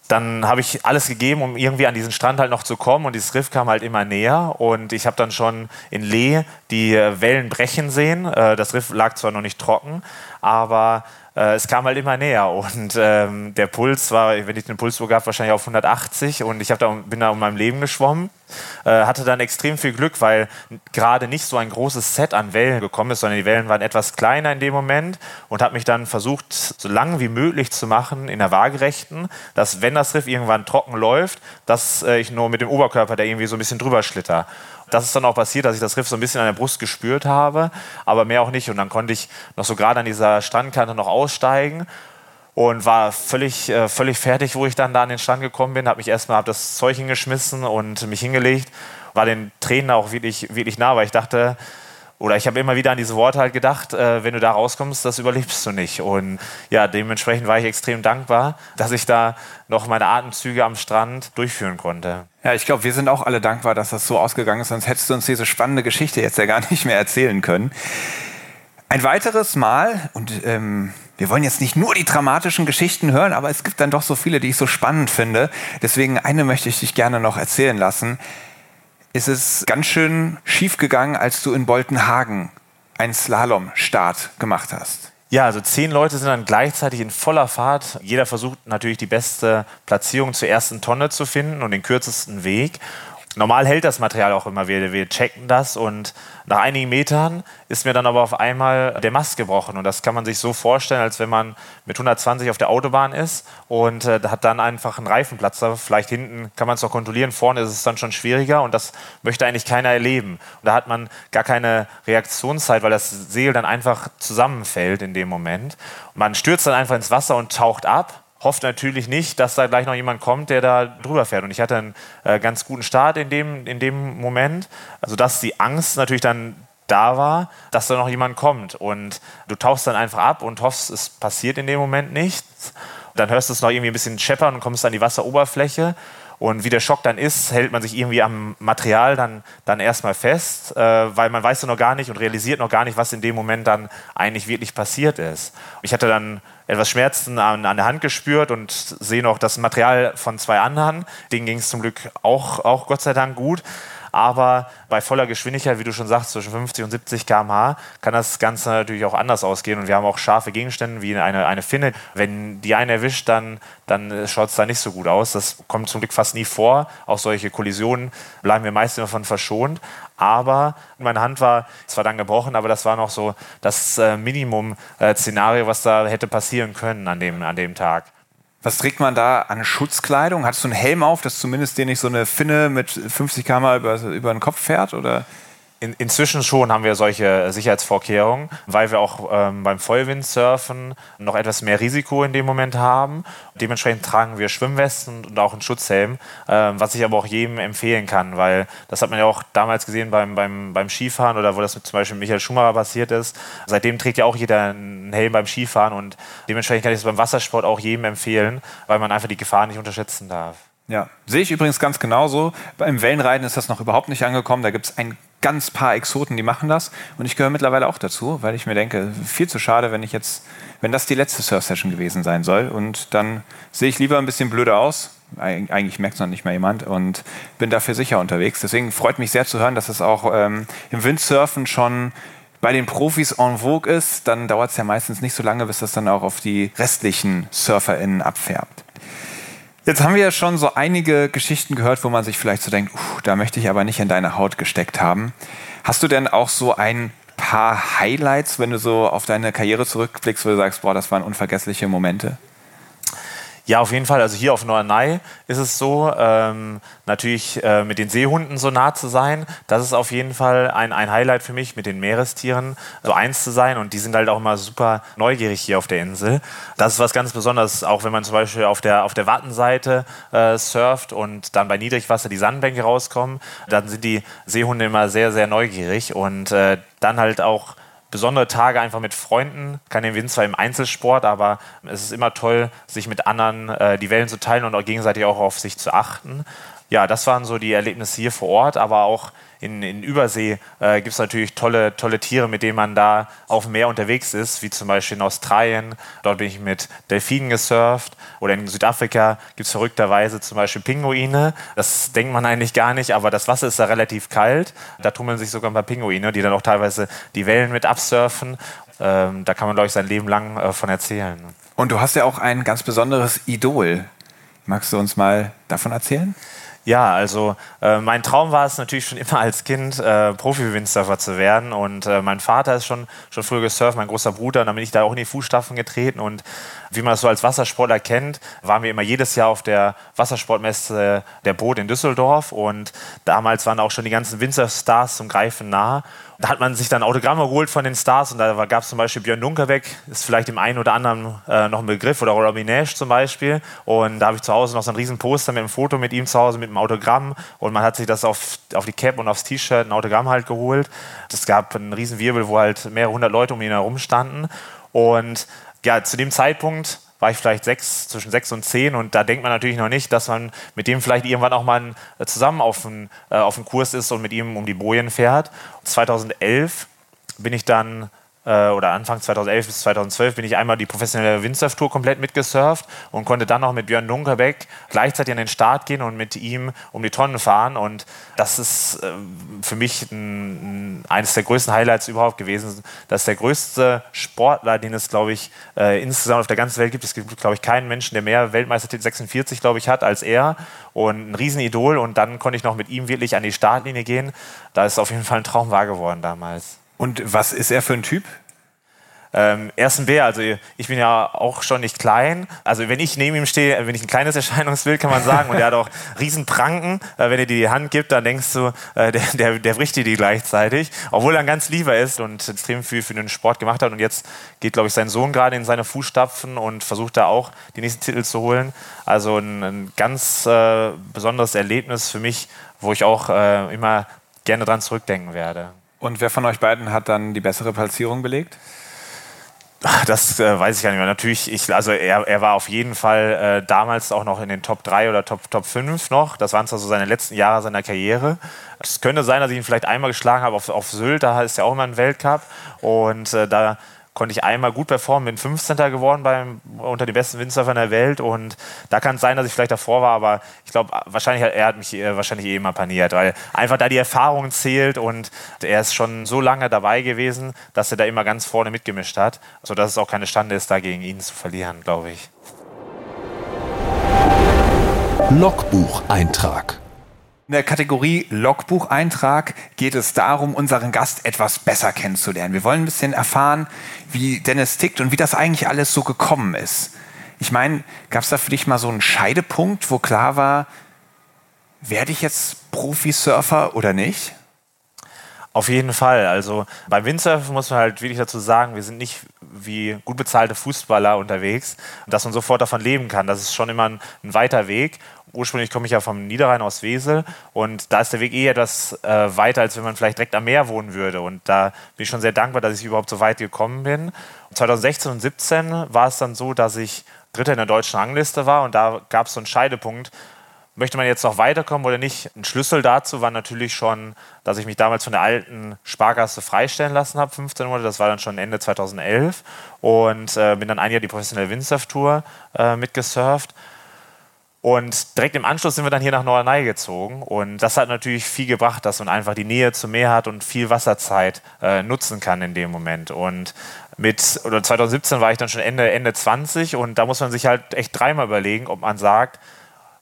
dann habe ich alles gegeben, um irgendwie an diesen Strand halt noch zu kommen und dieses Riff kam halt immer näher und ich habe dann schon in Lee die Wellen brechen sehen. Äh, das Riff lag zwar noch nicht trocken, aber äh, es kam halt immer näher und ähm, der Puls war, wenn ich den Puls so gab, wahrscheinlich auf 180 und ich da, bin da um mein Leben geschwommen. Äh, hatte dann extrem viel Glück, weil gerade nicht so ein großes Set an Wellen gekommen ist, sondern die Wellen waren etwas kleiner in dem Moment und habe mich dann versucht, so lang wie möglich zu machen in der Waagerechten, dass wenn das Riff irgendwann trocken läuft, dass äh, ich nur mit dem Oberkörper da irgendwie so ein bisschen drüber schlitter. Das ist dann auch passiert, dass ich das Riff so ein bisschen an der Brust gespürt habe, aber mehr auch nicht. Und dann konnte ich noch so gerade an dieser Strandkante noch aussteigen und war völlig, äh, völlig fertig, wo ich dann da an den Strand gekommen bin. Habe mich erstmal hab das Zeug hingeschmissen und mich hingelegt. War den Tränen auch wirklich, wirklich nah, weil ich dachte, oder ich habe immer wieder an diese Worte halt gedacht, äh, wenn du da rauskommst, das überlebst du nicht. Und ja, dementsprechend war ich extrem dankbar, dass ich da noch meine Atemzüge am Strand durchführen konnte. Ja, ich glaube, wir sind auch alle dankbar, dass das so ausgegangen ist, sonst hättest du uns diese spannende Geschichte jetzt ja gar nicht mehr erzählen können. Ein weiteres Mal, und ähm, wir wollen jetzt nicht nur die dramatischen Geschichten hören, aber es gibt dann doch so viele, die ich so spannend finde. Deswegen eine möchte ich dich gerne noch erzählen lassen. Ist es ganz schön schief gegangen, als du in Boltenhagen einen Slalomstart gemacht hast? Ja, also zehn Leute sind dann gleichzeitig in voller Fahrt. Jeder versucht natürlich die beste Platzierung zur ersten Tonne zu finden und den kürzesten Weg. Normal hält das Material auch immer. Wir, wir checken das und nach einigen Metern ist mir dann aber auf einmal der Mast gebrochen. Und das kann man sich so vorstellen, als wenn man mit 120 auf der Autobahn ist und äh, hat dann einfach einen Reifenplatzer. Vielleicht hinten kann man es noch kontrollieren, vorne ist es dann schon schwieriger und das möchte eigentlich keiner erleben. Und da hat man gar keine Reaktionszeit, weil das Segel dann einfach zusammenfällt in dem Moment. Und man stürzt dann einfach ins Wasser und taucht ab hofft natürlich nicht, dass da gleich noch jemand kommt, der da drüber fährt. Und ich hatte einen äh, ganz guten Start in dem, in dem Moment, also dass die Angst natürlich dann da war, dass da noch jemand kommt. Und du tauchst dann einfach ab und hoffst, es passiert in dem Moment nichts. Dann hörst du es noch irgendwie ein bisschen scheppern und kommst an die Wasseroberfläche. Und wie der Schock dann ist, hält man sich irgendwie am Material dann, dann erstmal fest, äh, weil man weiß ja noch gar nicht und realisiert noch gar nicht, was in dem Moment dann eigentlich wirklich passiert ist. Ich hatte dann etwas Schmerzen an, an der Hand gespürt und sehe noch das Material von zwei anderen. Denen ging es zum Glück auch, auch Gott sei Dank gut. Aber bei voller Geschwindigkeit, wie du schon sagst, zwischen 50 und 70 km/h, kann das Ganze natürlich auch anders ausgehen. Und wir haben auch scharfe Gegenstände wie eine, eine Finne. Wenn die einen erwischt, dann, dann schaut es da nicht so gut aus. Das kommt zum Glück fast nie vor. Auch solche Kollisionen bleiben wir meist immer von verschont. Aber meine Hand war zwar dann gebrochen, aber das war noch so das äh, Minimum-Szenario, äh, was da hätte passieren können an dem, an dem Tag. Was trägt man da an Schutzkleidung? Hattest du einen Helm auf, dass zumindest dir nicht so eine Finne mit 50 km über, über den Kopf fährt? Oder? In, inzwischen schon haben wir solche Sicherheitsvorkehrungen, weil wir auch ähm, beim Vollwindsurfen noch etwas mehr Risiko in dem Moment haben. Dementsprechend tragen wir Schwimmwesten und auch einen Schutzhelm, ähm, was ich aber auch jedem empfehlen kann, weil das hat man ja auch damals gesehen beim, beim, beim Skifahren oder wo das mit zum Beispiel Michael Schumacher passiert ist. Seitdem trägt ja auch jeder einen Helm beim Skifahren und dementsprechend kann ich es beim Wassersport auch jedem empfehlen, weil man einfach die Gefahr nicht unterschätzen darf. Ja, sehe ich übrigens ganz genauso. Beim Wellenreiten ist das noch überhaupt nicht angekommen. Da gibt es ein ganz paar Exoten, die machen das. Und ich gehöre mittlerweile auch dazu, weil ich mir denke, viel zu schade, wenn ich jetzt, wenn das die letzte Surf-Session gewesen sein soll. Und dann sehe ich lieber ein bisschen blöder aus. Eig eigentlich merkt es noch nicht mal jemand und bin dafür sicher unterwegs. Deswegen freut mich sehr zu hören, dass es auch ähm, im Windsurfen schon bei den Profis en vogue ist. Dann dauert es ja meistens nicht so lange, bis das dann auch auf die restlichen SurferInnen abfärbt. Jetzt haben wir ja schon so einige Geschichten gehört, wo man sich vielleicht so denkt, uh, da möchte ich aber nicht in deine Haut gesteckt haben. Hast du denn auch so ein paar Highlights, wenn du so auf deine Karriere zurückblickst, wo du sagst, boah, das waren unvergessliche Momente? Ja, auf jeden Fall. Also hier auf Norderney ist es so, ähm, natürlich äh, mit den Seehunden so nah zu sein. Das ist auf jeden Fall ein, ein Highlight für mich, mit den Meerestieren so eins zu sein. Und die sind halt auch immer super neugierig hier auf der Insel. Das ist was ganz Besonderes, auch wenn man zum Beispiel auf der, auf der Wattenseite äh, surft und dann bei Niedrigwasser die Sandbänke rauskommen. Dann sind die Seehunde immer sehr, sehr neugierig und äh, dann halt auch besondere Tage einfach mit Freunden. Kann den Wind zwar im Einzelsport, aber es ist immer toll, sich mit anderen äh, die Wellen zu teilen und auch gegenseitig auch auf sich zu achten. Ja, das waren so die Erlebnisse hier vor Ort, aber auch in, in Übersee äh, gibt es natürlich tolle, tolle Tiere, mit denen man da auf dem Meer unterwegs ist, wie zum Beispiel in Australien. Dort bin ich mit Delfinen gesurft. Oder in Südafrika gibt es verrückterweise zum Beispiel Pinguine. Das denkt man eigentlich gar nicht, aber das Wasser ist da relativ kalt. Da tummeln sich sogar ein paar Pinguine, die dann auch teilweise die Wellen mit absurfen. Ähm, da kann man, glaube ich, sein Leben lang äh, von erzählen. Und du hast ja auch ein ganz besonderes Idol. Magst du uns mal davon erzählen? Ja, also äh, mein Traum war es natürlich schon immer als Kind, äh, Profi-Windsurfer zu werden. Und äh, mein Vater ist schon, schon früher gesurft, mein großer Bruder, und dann bin ich da auch in die Fußstapfen getreten. Und wie man es so als Wassersportler kennt, waren wir immer jedes Jahr auf der Wassersportmesse der Boot in Düsseldorf. Und damals waren auch schon die ganzen Windsurf-Stars zum Greifen nah. Da hat man sich dann Autogramme geholt von den Stars und da gab es zum Beispiel Björn Dunkerbeck, ist vielleicht dem einen oder anderen äh, noch ein Begriff, oder Robbie Nash zum Beispiel. Und da habe ich zu Hause noch so ein riesen Poster mit einem Foto mit ihm zu Hause, mit einem Autogramm. Und man hat sich das auf, auf die Cap und aufs T-Shirt, ein Autogramm halt geholt. Es gab einen riesen Wirbel, wo halt mehrere hundert Leute um ihn herum standen. Und ja, zu dem Zeitpunkt war ich vielleicht sechs, zwischen sechs und zehn und da denkt man natürlich noch nicht, dass man mit dem vielleicht irgendwann auch mal äh, zusammen auf einen, äh, Kurs ist und mit ihm um die Bojen fährt. 2011 bin ich dann äh, oder Anfang 2011 bis 2012 bin ich einmal die professionelle Windsurf-Tour komplett mitgesurft und konnte dann noch mit Björn Dunkerbeck gleichzeitig an den Start gehen und mit ihm um die Tonnen fahren. Und das ist äh, für mich ein, ein, eines der größten Highlights überhaupt gewesen. Das ist der größte Sportler, den es, glaube ich, äh, insgesamt auf der ganzen Welt gibt. Es gibt, glaube ich, keinen Menschen, der mehr Weltmeistertitel 46, glaube ich, hat als er. Und ein Riesenidol. Und dann konnte ich noch mit ihm wirklich an die Startlinie gehen. Da ist auf jeden Fall ein Traum wahr geworden damals. Und was ist er für ein Typ? Ähm, er ist ein Bär, also ich bin ja auch schon nicht klein. Also wenn ich neben ihm stehe, bin ich ein kleines Erscheinungsbild, kann man sagen. Und er hat auch riesen Pranken. Äh, wenn er dir die Hand gibt, dann denkst du, äh, der, der, der bricht dir die gleichzeitig. Obwohl er ein ganz lieber ist und extrem viel für den Sport gemacht hat. Und jetzt geht, glaube ich, sein Sohn gerade in seine Fußstapfen und versucht da auch die nächsten Titel zu holen. Also ein, ein ganz äh, besonderes Erlebnis für mich, wo ich auch äh, immer gerne dran zurückdenken werde. Und wer von euch beiden hat dann die bessere Platzierung belegt? Das äh, weiß ich gar nicht mehr. Natürlich, ich, also er, er war auf jeden Fall äh, damals auch noch in den Top 3 oder Top, Top 5 noch. Das waren zwar so seine letzten Jahre seiner Karriere. Es könnte sein, dass ich ihn vielleicht einmal geschlagen habe auf, auf Sylt, da ist ja auch immer ein Weltcup. Und äh, da konnte ich einmal gut performen, bin 15. geworden beim, unter den besten Windsurfern der Welt und da kann es sein, dass ich vielleicht davor war, aber ich glaube, wahrscheinlich er hat mich äh, wahrscheinlich eh immer paniert, weil einfach da die Erfahrung zählt und er ist schon so lange dabei gewesen, dass er da immer ganz vorne mitgemischt hat, sodass es auch keine Stande ist, da gegen ihn zu verlieren, glaube ich. Logbucheintrag in der Kategorie Logbucheintrag geht es darum, unseren Gast etwas besser kennenzulernen. Wir wollen ein bisschen erfahren, wie Dennis tickt und wie das eigentlich alles so gekommen ist. Ich meine, gab es da für dich mal so einen Scheidepunkt, wo klar war, werde ich jetzt Profisurfer oder nicht? Auf jeden Fall. Also beim Windsurfen muss man halt wirklich dazu sagen, wir sind nicht wie gut bezahlte Fußballer unterwegs, dass man sofort davon leben kann. Das ist schon immer ein, ein weiter Weg ursprünglich komme ich ja vom Niederrhein aus Wesel und da ist der Weg eh etwas äh, weiter, als wenn man vielleicht direkt am Meer wohnen würde. Und da bin ich schon sehr dankbar, dass ich überhaupt so weit gekommen bin. 2016 und 2017 war es dann so, dass ich Dritter in der deutschen Rangliste war und da gab es so einen Scheidepunkt. Möchte man jetzt noch weiterkommen oder nicht? Ein Schlüssel dazu war natürlich schon, dass ich mich damals von der alten Sparkasse freistellen lassen habe, 15 Monate. Das war dann schon Ende 2011 und äh, bin dann ein Jahr die professionelle Windsurf-Tour äh, mitgesurft. Und direkt im Anschluss sind wir dann hier nach Norderney gezogen. Und das hat natürlich viel gebracht, dass man einfach die Nähe zum Meer hat und viel Wasserzeit äh, nutzen kann in dem Moment. Und mit, oder 2017 war ich dann schon Ende, Ende 20 und da muss man sich halt echt dreimal überlegen, ob man sagt,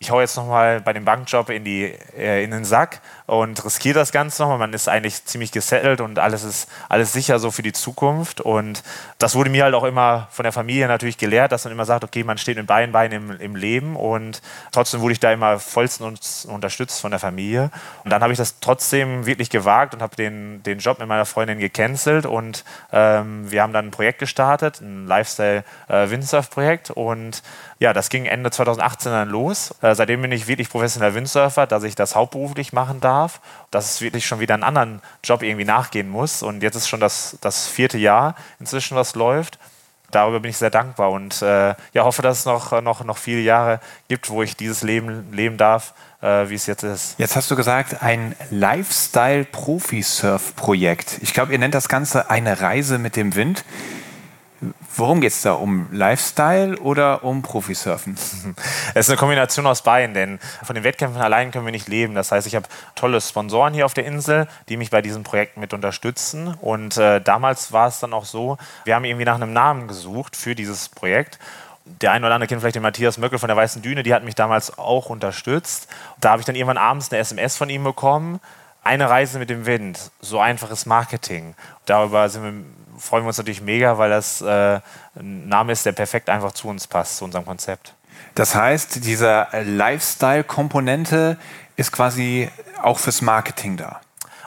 ich hau jetzt nochmal bei dem Bankjob in, die, äh, in den Sack und riskiere das Ganze nochmal. Man ist eigentlich ziemlich gesettelt und alles ist alles sicher so für die Zukunft. Und das wurde mir halt auch immer von der Familie natürlich gelehrt, dass man immer sagt, okay, man steht mit beiden Beinen im, im Leben und trotzdem wurde ich da immer vollstens unterstützt von der Familie. Und dann habe ich das trotzdem wirklich gewagt und habe den, den Job mit meiner Freundin gecancelt und ähm, wir haben dann ein Projekt gestartet, ein Lifestyle-Windsurf-Projekt äh, und ja, das ging Ende 2018 dann los. Äh, seitdem bin ich wirklich professioneller Windsurfer, dass ich das hauptberuflich machen darf, dass es wirklich schon wieder einen anderen Job irgendwie nachgehen muss. Und jetzt ist schon das, das vierte Jahr inzwischen, was läuft. Darüber bin ich sehr dankbar und äh, ja, hoffe, dass es noch, noch, noch viele Jahre gibt, wo ich dieses Leben leben darf, äh, wie es jetzt ist. Jetzt hast du gesagt, ein Lifestyle-Profi-Surf-Projekt. Ich glaube, ihr nennt das Ganze eine Reise mit dem Wind. Worum geht es da? Um Lifestyle oder um Profisurfen? Es ist eine Kombination aus beiden, denn von den Wettkämpfen allein können wir nicht leben. Das heißt, ich habe tolle Sponsoren hier auf der Insel, die mich bei diesem Projekt mit unterstützen. Und äh, damals war es dann auch so, wir haben irgendwie nach einem Namen gesucht für dieses Projekt. Der eine oder andere kennt vielleicht den Matthias Möckel von der Weißen Düne, die hat mich damals auch unterstützt. Da habe ich dann irgendwann abends eine SMS von ihm bekommen. Eine Reise mit dem Wind, so einfaches Marketing. Darüber sind wir freuen wir uns natürlich mega, weil das äh, ein Name ist, der perfekt einfach zu uns passt, zu unserem Konzept. Das heißt, diese Lifestyle-Komponente ist quasi auch fürs Marketing da.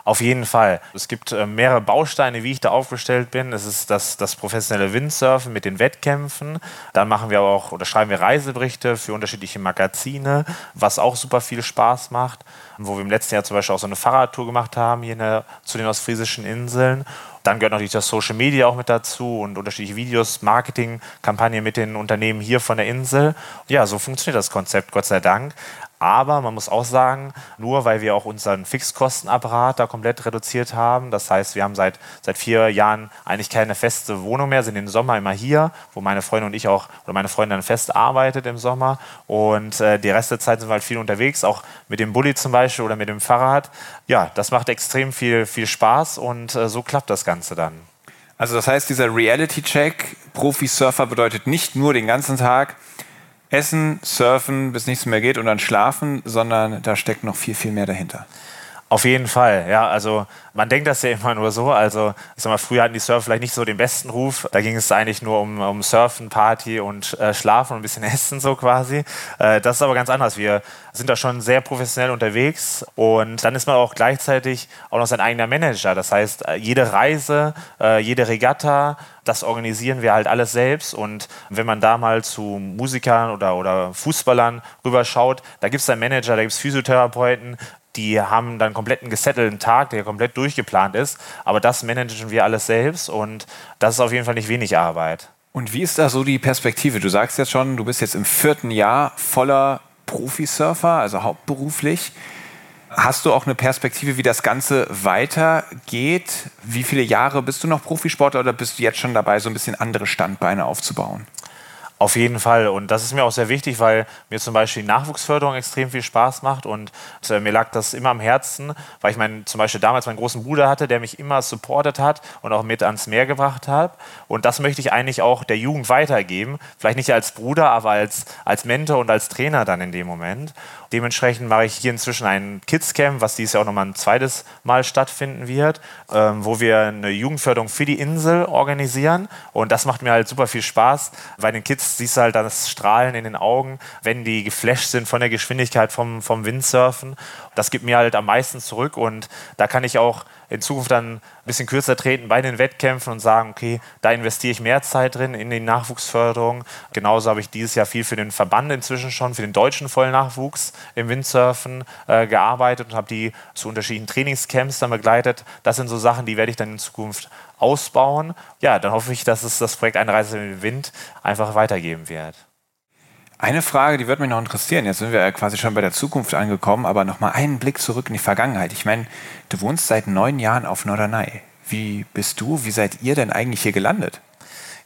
Auf jeden Fall. Es gibt äh, mehrere Bausteine, wie ich da aufgestellt bin. Es ist das, das professionelle Windsurfen mit den Wettkämpfen. Dann machen wir auch oder schreiben wir Reiseberichte für unterschiedliche Magazine, was auch super viel Spaß macht. Wo wir im letzten Jahr zum Beispiel auch so eine Fahrradtour gemacht haben hier der, zu den ostfriesischen Inseln. Dann gehört natürlich das Social Media auch mit dazu und unterschiedliche Videos, Marketingkampagnen mit den Unternehmen hier von der Insel. Ja, so funktioniert das Konzept, Gott sei Dank. Aber man muss auch sagen, nur weil wir auch unseren Fixkostenapparat da komplett reduziert haben, das heißt, wir haben seit, seit vier Jahren eigentlich keine feste Wohnung mehr, sind im Sommer immer hier, wo meine Freundin und ich auch, oder meine Freundin dann fest arbeitet im Sommer. Und äh, die Rest der Zeit sind wir halt viel unterwegs, auch mit dem Bulli zum Beispiel oder mit dem Fahrrad. Ja, das macht extrem viel, viel Spaß und äh, so klappt das Ganze dann. Also das heißt, dieser Reality-Check, Profi-Surfer bedeutet nicht nur den ganzen Tag Essen, Surfen, bis nichts mehr geht und dann schlafen, sondern da steckt noch viel, viel mehr dahinter. Auf jeden Fall, ja. Also man denkt das ja immer nur so. Also ich sag mal, früher hatten die Surfer vielleicht nicht so den besten Ruf. Da ging es eigentlich nur um, um Surfen, Party und äh, Schlafen und ein bisschen Essen so quasi. Äh, das ist aber ganz anders. Wir sind da schon sehr professionell unterwegs und dann ist man auch gleichzeitig auch noch sein eigener Manager. Das heißt, äh, jede Reise, äh, jede Regatta, das organisieren wir halt alles selbst. Und wenn man da mal zu Musikern oder, oder Fußballern rüberschaut, da gibt es einen Manager, da gibt es Physiotherapeuten, die haben dann komplett einen gesettelten Tag, der komplett durchgeplant ist. Aber das managen wir alles selbst und das ist auf jeden Fall nicht wenig Arbeit. Und wie ist da so die Perspektive? Du sagst jetzt schon, du bist jetzt im vierten Jahr voller Profisurfer, also hauptberuflich. Hast du auch eine Perspektive, wie das Ganze weitergeht? Wie viele Jahre bist du noch Profisportler oder bist du jetzt schon dabei, so ein bisschen andere Standbeine aufzubauen? Auf jeden Fall. Und das ist mir auch sehr wichtig, weil mir zum Beispiel die Nachwuchsförderung extrem viel Spaß macht. Und äh, mir lag das immer am Herzen, weil ich mein, zum Beispiel damals meinen großen Bruder hatte, der mich immer supportet hat und auch mit ans Meer gebracht hat. Und das möchte ich eigentlich auch der Jugend weitergeben. Vielleicht nicht als Bruder, aber als, als Mentor und als Trainer dann in dem Moment. Dementsprechend mache ich hier inzwischen ein Kids-Camp, was dieses Jahr auch nochmal ein zweites Mal stattfinden wird, ähm, wo wir eine Jugendförderung für die Insel organisieren. Und das macht mir halt super viel Spaß. Bei den Kids siehst du halt das Strahlen in den Augen, wenn die geflasht sind von der Geschwindigkeit vom, vom Windsurfen. Das gibt mir halt am meisten zurück und da kann ich auch in Zukunft dann ein bisschen kürzer treten bei den Wettkämpfen und sagen, okay, da investiere ich mehr Zeit drin in die Nachwuchsförderung. Genauso habe ich dieses Jahr viel für den Verband inzwischen schon, für den deutschen Vollnachwuchs im Windsurfen äh, gearbeitet und habe die zu unterschiedlichen Trainingscamps dann begleitet. Das sind so Sachen, die werde ich dann in Zukunft ausbauen. Ja, dann hoffe ich, dass es das Projekt Eine Reise in den Wind einfach weitergeben wird. Eine Frage, die würde mich noch interessieren. Jetzt sind wir ja quasi schon bei der Zukunft angekommen, aber noch mal einen Blick zurück in die Vergangenheit. Ich meine, du wohnst seit neun Jahren auf Norderney. Wie bist du, wie seid ihr denn eigentlich hier gelandet?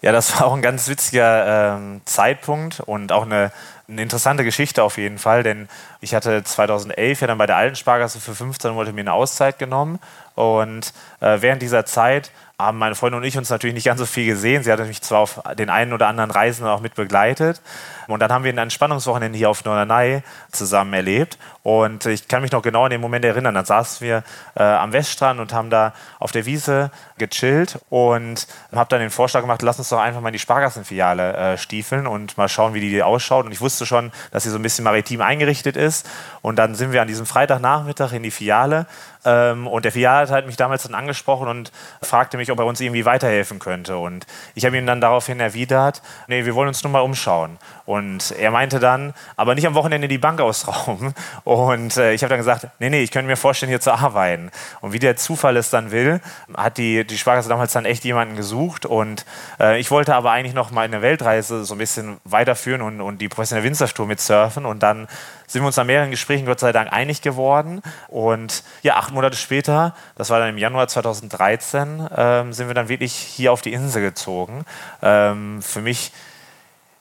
Ja, das war auch ein ganz witziger ähm, Zeitpunkt und auch eine, eine, interessante Geschichte auf jeden Fall, denn ich hatte 2011 ja dann bei der alten Sparkasse für 15 Monate mir eine Auszeit genommen und äh, während dieser Zeit haben meine Freundin und ich uns natürlich nicht ganz so viel gesehen. Sie hatte mich zwar auf den einen oder anderen Reisen auch mit begleitet. Und dann haben wir ein Entspannungswochenende hier auf Norderney zusammen erlebt. Und ich kann mich noch genau an den Moment erinnern. Dann saßen wir äh, am Weststrand und haben da auf der Wiese gechillt und habe dann den Vorschlag gemacht, lass uns doch einfach mal in die Sparkassenfiliale äh, stiefeln und mal schauen, wie die ausschaut. Und ich wusste schon, dass sie so ein bisschen maritim eingerichtet ist. Und dann sind wir an diesem Freitagnachmittag in die Filiale ähm, und der Filiale hat mich damals dann angesprochen und fragte mich, ob er uns irgendwie weiterhelfen könnte. Und ich habe ihm dann daraufhin erwidert, nee, wir wollen uns nur mal umschauen. Und er meinte dann, aber nicht am Wochenende die Bank ausrauben. Und äh, ich habe dann gesagt, nee, nee, ich könnte mir vorstellen, hier zu arbeiten. Und wie der Zufall es dann will, hat die, die Sparkasse damals dann echt jemanden gesucht. Und äh, ich wollte aber eigentlich noch mal eine Weltreise so ein bisschen weiterführen und, und die professionelle Windsurftour mit surfen. Und dann sind wir uns nach mehreren Gesprächen Gott sei Dank einig geworden. Und ja, acht Monate später, das war dann im Januar 2013, ähm, sind wir dann wirklich hier auf die Insel gezogen. Ähm, für mich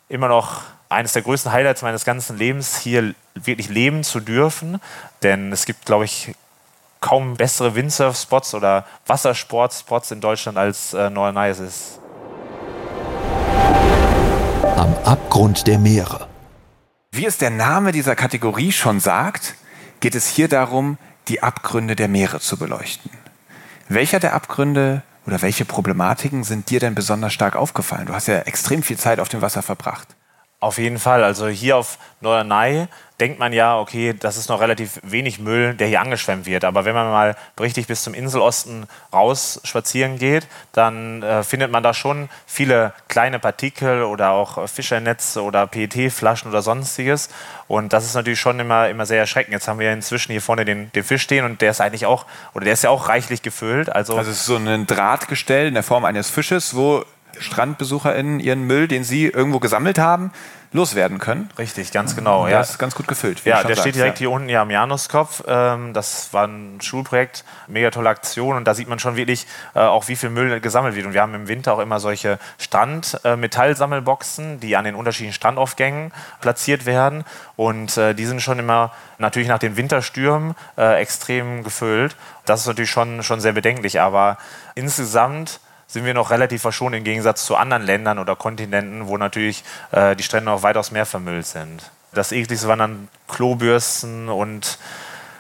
immer noch eines der größten Highlights meines ganzen Lebens, hier wirklich leben zu dürfen. Denn es gibt, glaube ich, kaum bessere Windsurf-Spots oder Wassersport-Spots in Deutschland als äh, ist. Am Abgrund der Meere. Wie es der Name dieser Kategorie schon sagt, geht es hier darum, die Abgründe der Meere zu beleuchten. Welcher der Abgründe oder welche Problematiken sind dir denn besonders stark aufgefallen? Du hast ja extrem viel Zeit auf dem Wasser verbracht. Auf jeden Fall. Also hier auf Norderney denkt man ja, okay, das ist noch relativ wenig Müll, der hier angeschwemmt wird. Aber wenn man mal richtig bis zum Inselosten raus spazieren geht, dann äh, findet man da schon viele kleine Partikel oder auch Fischernetze oder PET-Flaschen oder sonstiges. Und das ist natürlich schon immer, immer sehr erschreckend. Jetzt haben wir inzwischen hier vorne den, den Fisch stehen und der ist eigentlich auch, oder der ist ja auch reichlich gefüllt. Also, also es ist so ein Drahtgestell in der Form eines Fisches, wo StrandbesucherInnen ihren Müll, den sie irgendwo gesammelt haben, loswerden können. Richtig, ganz genau. Der Ja, ist ganz gut gefüllt. ja der steht sagst, direkt ja. hier unten ja am Januskopf. Ähm, das war ein Schulprojekt, mega tolle Aktion. Und da sieht man schon wirklich äh, auch, wie viel Müll gesammelt wird. Und wir haben im Winter auch immer solche Strand-Metallsammelboxen, die an den unterschiedlichen Strandaufgängen platziert werden. Und äh, die sind schon immer natürlich nach den Winterstürmen äh, extrem gefüllt. Das ist natürlich schon, schon sehr bedenklich. Aber insgesamt sind wir noch relativ verschont im Gegensatz zu anderen Ländern oder Kontinenten, wo natürlich äh, die Strände noch weitaus mehr vermüllt sind. Das ekligste waren dann Klobürsten und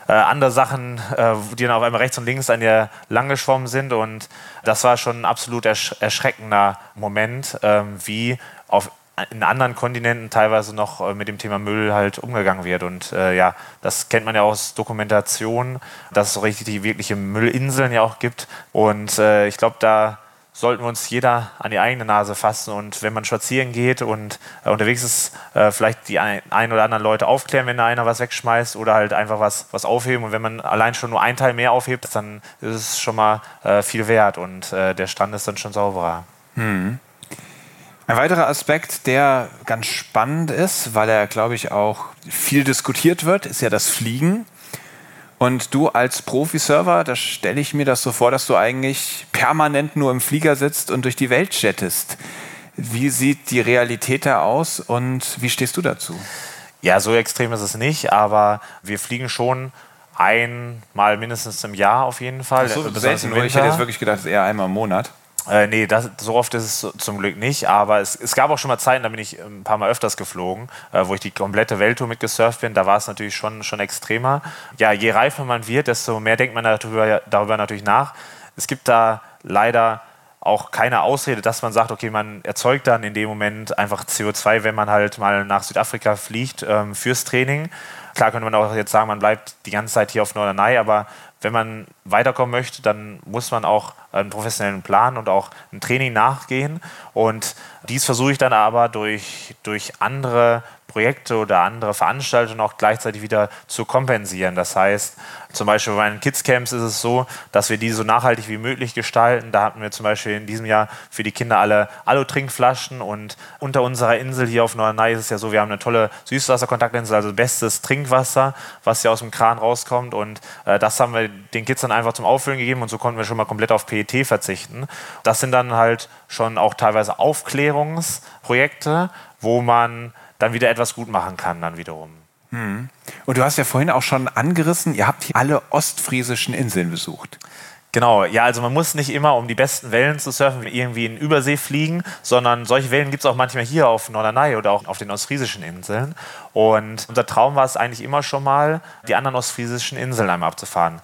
äh, andere Sachen, äh, die dann auf einmal rechts und links an dir langgeschwommen sind. Und das war schon ein absolut ersch erschreckender Moment, ähm, wie auf in anderen Kontinenten teilweise noch äh, mit dem Thema Müll halt umgegangen wird. Und äh, ja, das kennt man ja aus Dokumentation, dass es so richtig die wirkliche Müllinseln ja auch gibt. Und äh, ich glaube, da sollten wir uns jeder an die eigene Nase fassen und wenn man spazieren geht und äh, unterwegs ist, äh, vielleicht die ein, ein oder anderen Leute aufklären, wenn da einer was wegschmeißt oder halt einfach was, was aufheben. Und wenn man allein schon nur einen Teil mehr aufhebt, dann ist es schon mal äh, viel wert und äh, der Strand ist dann schon sauberer. Ein weiterer Aspekt, der ganz spannend ist, weil er, glaube ich, auch viel diskutiert wird, ist ja das Fliegen. Und du als Profiserver, da stelle ich mir das so vor, dass du eigentlich permanent nur im Flieger sitzt und durch die Welt jettest. Wie sieht die Realität da aus und wie stehst du dazu? Ja, so extrem ist es nicht, aber wir fliegen schon einmal mindestens im Jahr auf jeden Fall. So besonders selten, ich hätte jetzt wirklich gedacht, es ist eher einmal im Monat. Äh, nee, das, so oft ist es zum Glück nicht, aber es, es gab auch schon mal Zeiten, da bin ich ein paar Mal öfters geflogen, äh, wo ich die komplette Welttour mitgesurft bin. Da war es natürlich schon, schon extremer. Ja, je reifer man wird, desto mehr denkt man darüber, darüber natürlich nach. Es gibt da leider auch keine Ausrede, dass man sagt, okay, man erzeugt dann in dem Moment einfach CO2, wenn man halt mal nach Südafrika fliegt ähm, fürs Training. Klar könnte man auch jetzt sagen, man bleibt die ganze Zeit hier auf Norderney, aber wenn man weiterkommen möchte, dann muss man auch einen professionellen Plan und auch ein Training nachgehen. Und dies versuche ich dann aber durch, durch andere Projekte oder andere Veranstaltungen auch gleichzeitig wieder zu kompensieren. Das heißt, zum Beispiel bei den Kids-Camps ist es so, dass wir die so nachhaltig wie möglich gestalten. Da hatten wir zum Beispiel in diesem Jahr für die Kinder alle Alu-Trinkflaschen und unter unserer Insel hier auf Norderney ist es ja so, wir haben eine tolle Süßwasserkontaktinsel, also bestes Trinkwasser, was hier aus dem Kran rauskommt und äh, das haben wir den Kids dann einfach zum Auffüllen gegeben und so konnten wir schon mal komplett auf PET verzichten. Das sind dann halt schon auch teilweise Aufklärungsprojekte, wo man dann wieder etwas gut machen kann dann wiederum. Und du hast ja vorhin auch schon angerissen, ihr habt hier alle ostfriesischen Inseln besucht. Genau, ja, also man muss nicht immer, um die besten Wellen zu surfen, irgendwie in Übersee fliegen, sondern solche Wellen gibt es auch manchmal hier auf Norderney oder auch auf den ostfriesischen Inseln. Und unser Traum war es eigentlich immer schon mal, die anderen ostfriesischen Inseln einmal abzufahren.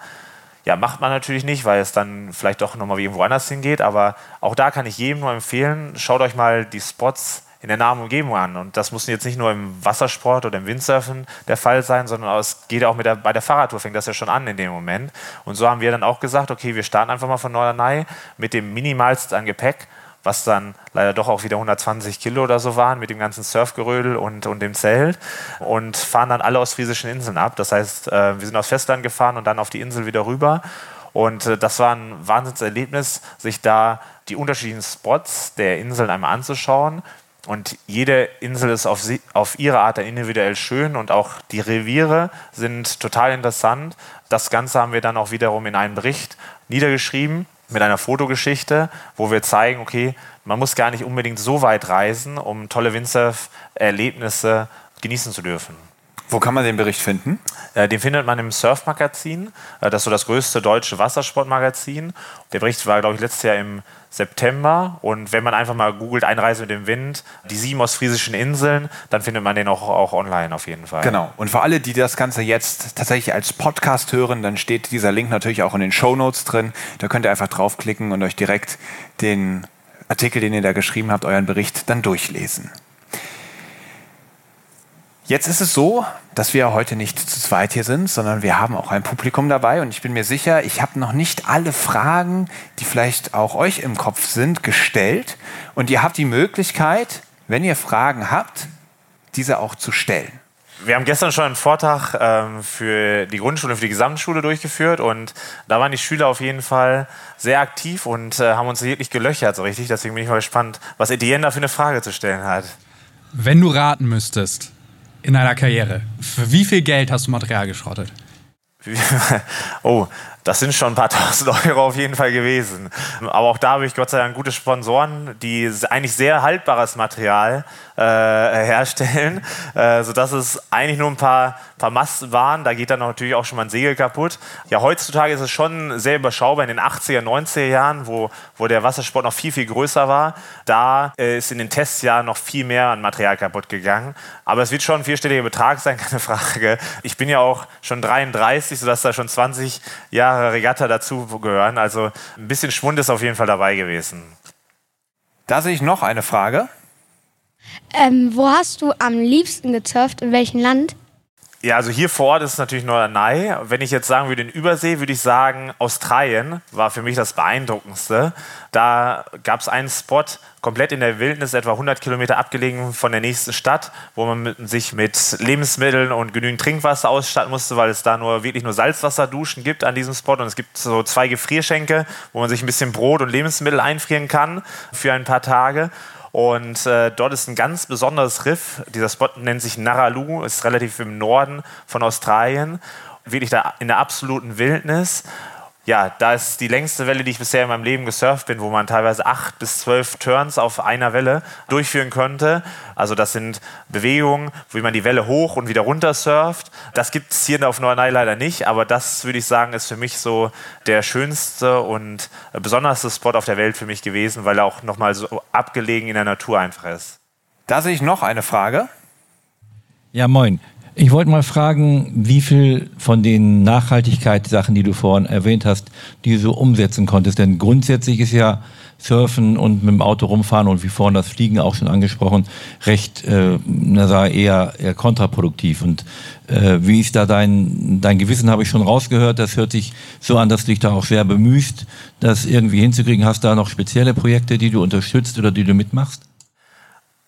Ja, macht man natürlich nicht, weil es dann vielleicht doch nochmal irgendwo anders hingeht, aber auch da kann ich jedem nur empfehlen, schaut euch mal die Spots in der nahen Umgebung an. Und das muss jetzt nicht nur im Wassersport oder im Windsurfen der Fall sein, sondern es geht auch mit der, bei der Fahrradtour, fängt das ja schon an in dem Moment. Und so haben wir dann auch gesagt, okay, wir starten einfach mal von Norderney mit dem minimalsten an Gepäck, was dann leider doch auch wieder 120 Kilo oder so waren, mit dem ganzen Surfgerödel und, und dem Zelt und fahren dann alle ostfriesischen Inseln ab. Das heißt, äh, wir sind aufs Festland gefahren und dann auf die Insel wieder rüber. Und äh, das war ein Wahnsinnserlebnis, sich da die unterschiedlichen Spots der Inseln einmal anzuschauen. Und jede Insel ist auf, sie, auf ihre Art individuell schön und auch die Reviere sind total interessant. Das Ganze haben wir dann auch wiederum in einen Bericht niedergeschrieben mit einer Fotogeschichte, wo wir zeigen, okay, man muss gar nicht unbedingt so weit reisen, um tolle Windsurf-Erlebnisse genießen zu dürfen. Wo kann man den Bericht finden? Äh, Den findet man im Surf-Magazin. Äh, Das ist so das größte deutsche Wassersportmagazin. Der Bericht war, glaube ich, letztes Jahr im September. Und wenn man einfach mal googelt, Einreise mit dem Wind, die sieben ostfriesischen Inseln, dann findet man den auch, auch online auf jeden Fall. Genau. Und für alle, die das Ganze jetzt tatsächlich als Podcast hören, dann steht dieser Link natürlich auch in den Show Notes drin. Da könnt ihr einfach draufklicken und euch direkt den Artikel, den ihr da geschrieben habt, euren Bericht dann durchlesen. Jetzt ist es so, dass wir heute nicht zu zweit hier sind, sondern wir haben auch ein Publikum dabei und ich bin mir sicher, ich habe noch nicht alle Fragen, die vielleicht auch euch im Kopf sind, gestellt und ihr habt die Möglichkeit, wenn ihr Fragen habt, diese auch zu stellen. Wir haben gestern schon einen Vortrag ähm, für die Grundschule, für die Gesamtschule durchgeführt und da waren die Schüler auf jeden Fall sehr aktiv und äh, haben uns wirklich gelöchert, so richtig. Deswegen bin ich mal gespannt, was Etienne da für eine Frage zu stellen hat. Wenn du raten müsstest in deiner Karriere, für wie viel Geld hast du Material geschrottet? oh, das sind schon ein paar tausend Euro auf jeden Fall gewesen. Aber auch da habe ich Gott sei Dank gute Sponsoren, die eigentlich sehr haltbares Material äh, herstellen, äh, sodass es eigentlich nur ein paar, paar Masten waren. Da geht dann natürlich auch schon mal ein Segel kaputt. Ja, heutzutage ist es schon sehr überschaubar. In den 80er, 90er Jahren, wo, wo der Wassersport noch viel, viel größer war, da äh, ist in den Testjahren noch viel mehr an Material kaputt gegangen. Aber es wird schon ein vierstelliger Betrag sein, keine Frage. Ich bin ja auch schon 33, sodass da schon 20 Jahre Regatta dazu gehören. Also ein bisschen Schwund ist auf jeden Fall dabei gewesen. Da sehe ich noch eine Frage. Ähm, wo hast du am liebsten gezurft? In welchem Land? Ja, also hier vor Ort ist es natürlich Norderney. Wenn ich jetzt sagen würde, in Übersee, würde ich sagen, Australien war für mich das Beeindruckendste. Da gab es einen Spot komplett in der Wildnis, etwa 100 Kilometer abgelegen von der nächsten Stadt, wo man mit, sich mit Lebensmitteln und genügend Trinkwasser ausstatten musste, weil es da nur wirklich nur Salzwasserduschen gibt an diesem Spot. Und es gibt so zwei Gefrierschenke, wo man sich ein bisschen Brot und Lebensmittel einfrieren kann für ein paar Tage. Und äh, dort ist ein ganz besonderes Riff. Dieser Spot nennt sich Naralu, ist relativ im Norden von Australien. Wirklich da in der absoluten Wildnis ja, da ist die längste Welle, die ich bisher in meinem Leben gesurft bin, wo man teilweise acht bis zwölf Turns auf einer Welle durchführen könnte. Also das sind Bewegungen, wie man die Welle hoch und wieder runter surft. Das gibt es hier auf Norderney leider nicht, aber das würde ich sagen, ist für mich so der schönste und besonderste Spot auf der Welt für mich gewesen, weil er auch nochmal so abgelegen in der Natur einfach ist. Da sehe ich noch eine Frage. Ja, moin. Ich wollte mal fragen, wie viel von den Nachhaltigkeitssachen, die du vorhin erwähnt hast, die du so umsetzen konntest. Denn grundsätzlich ist ja Surfen und mit dem Auto rumfahren und wie vorhin das Fliegen auch schon angesprochen, recht, äh, na, eher, eher kontraproduktiv. Und äh, wie ist da dein, dein Gewissen, habe ich schon rausgehört. Das hört sich so an, dass du dich da auch sehr bemühst, das irgendwie hinzukriegen. Hast du da noch spezielle Projekte, die du unterstützt oder die du mitmachst?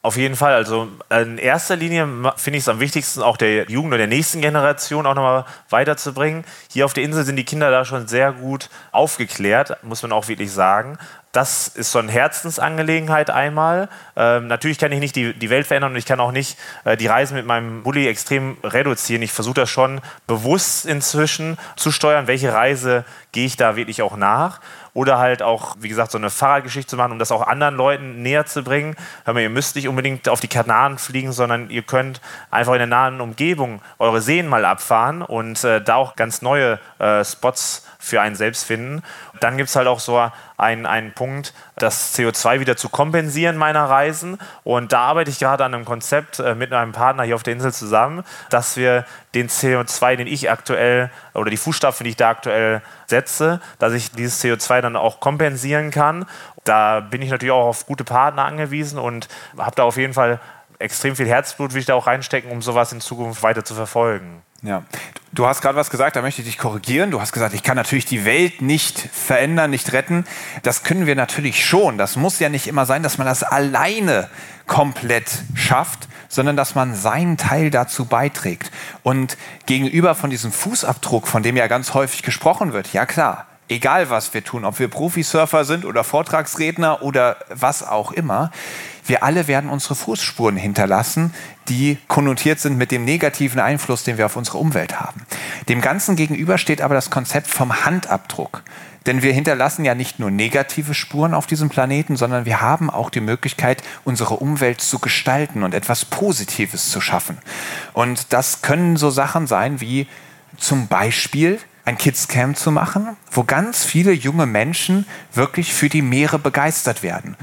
Auf jeden Fall. Also in erster Linie finde ich es am wichtigsten, auch der Jugend oder der nächsten Generation auch nochmal weiterzubringen. Hier auf der Insel sind die Kinder da schon sehr gut aufgeklärt, muss man auch wirklich sagen. Das ist so eine Herzensangelegenheit einmal. Ähm, natürlich kann ich nicht die, die Welt verändern und ich kann auch nicht äh, die Reisen mit meinem Bulli extrem reduzieren. Ich versuche das schon bewusst inzwischen zu steuern, welche Reise gehe ich da wirklich auch nach oder halt auch, wie gesagt, so eine Fahrradgeschichte zu machen, um das auch anderen Leuten näher zu bringen. Hör mal, ihr müsst nicht unbedingt auf die Kanaren fliegen, sondern ihr könnt einfach in der nahen Umgebung eure Seen mal abfahren und äh, da auch ganz neue äh, Spots für einen selbst finden. Dann gibt es halt auch so einen, einen Punkt, das CO2 wieder zu kompensieren meiner Reisen. Und da arbeite ich gerade an einem Konzept äh, mit einem Partner hier auf der Insel zusammen, dass wir den CO2, den ich aktuell oder die Fußstapfen, die ich da aktuell setze, dass ich dieses CO2 dann auch kompensieren kann. Da bin ich natürlich auch auf gute Partner angewiesen und habe da auf jeden Fall extrem viel Herzblut, will ich da auch reinstecken, um sowas in Zukunft weiter zu verfolgen. Ja, du hast gerade was gesagt, da möchte ich dich korrigieren. Du hast gesagt, ich kann natürlich die Welt nicht verändern, nicht retten. Das können wir natürlich schon. Das muss ja nicht immer sein, dass man das alleine komplett schafft, sondern dass man seinen Teil dazu beiträgt. Und gegenüber von diesem Fußabdruck, von dem ja ganz häufig gesprochen wird, ja klar, egal was wir tun, ob wir Profisurfer sind oder Vortragsredner oder was auch immer, wir alle werden unsere Fußspuren hinterlassen, die konnotiert sind mit dem negativen Einfluss, den wir auf unsere Umwelt haben. Dem Ganzen gegenüber steht aber das Konzept vom Handabdruck. Denn wir hinterlassen ja nicht nur negative Spuren auf diesem Planeten, sondern wir haben auch die Möglichkeit, unsere Umwelt zu gestalten und etwas Positives zu schaffen. Und das können so Sachen sein wie zum Beispiel ein Kidscamp zu machen, wo ganz viele junge Menschen wirklich für die Meere begeistert werden.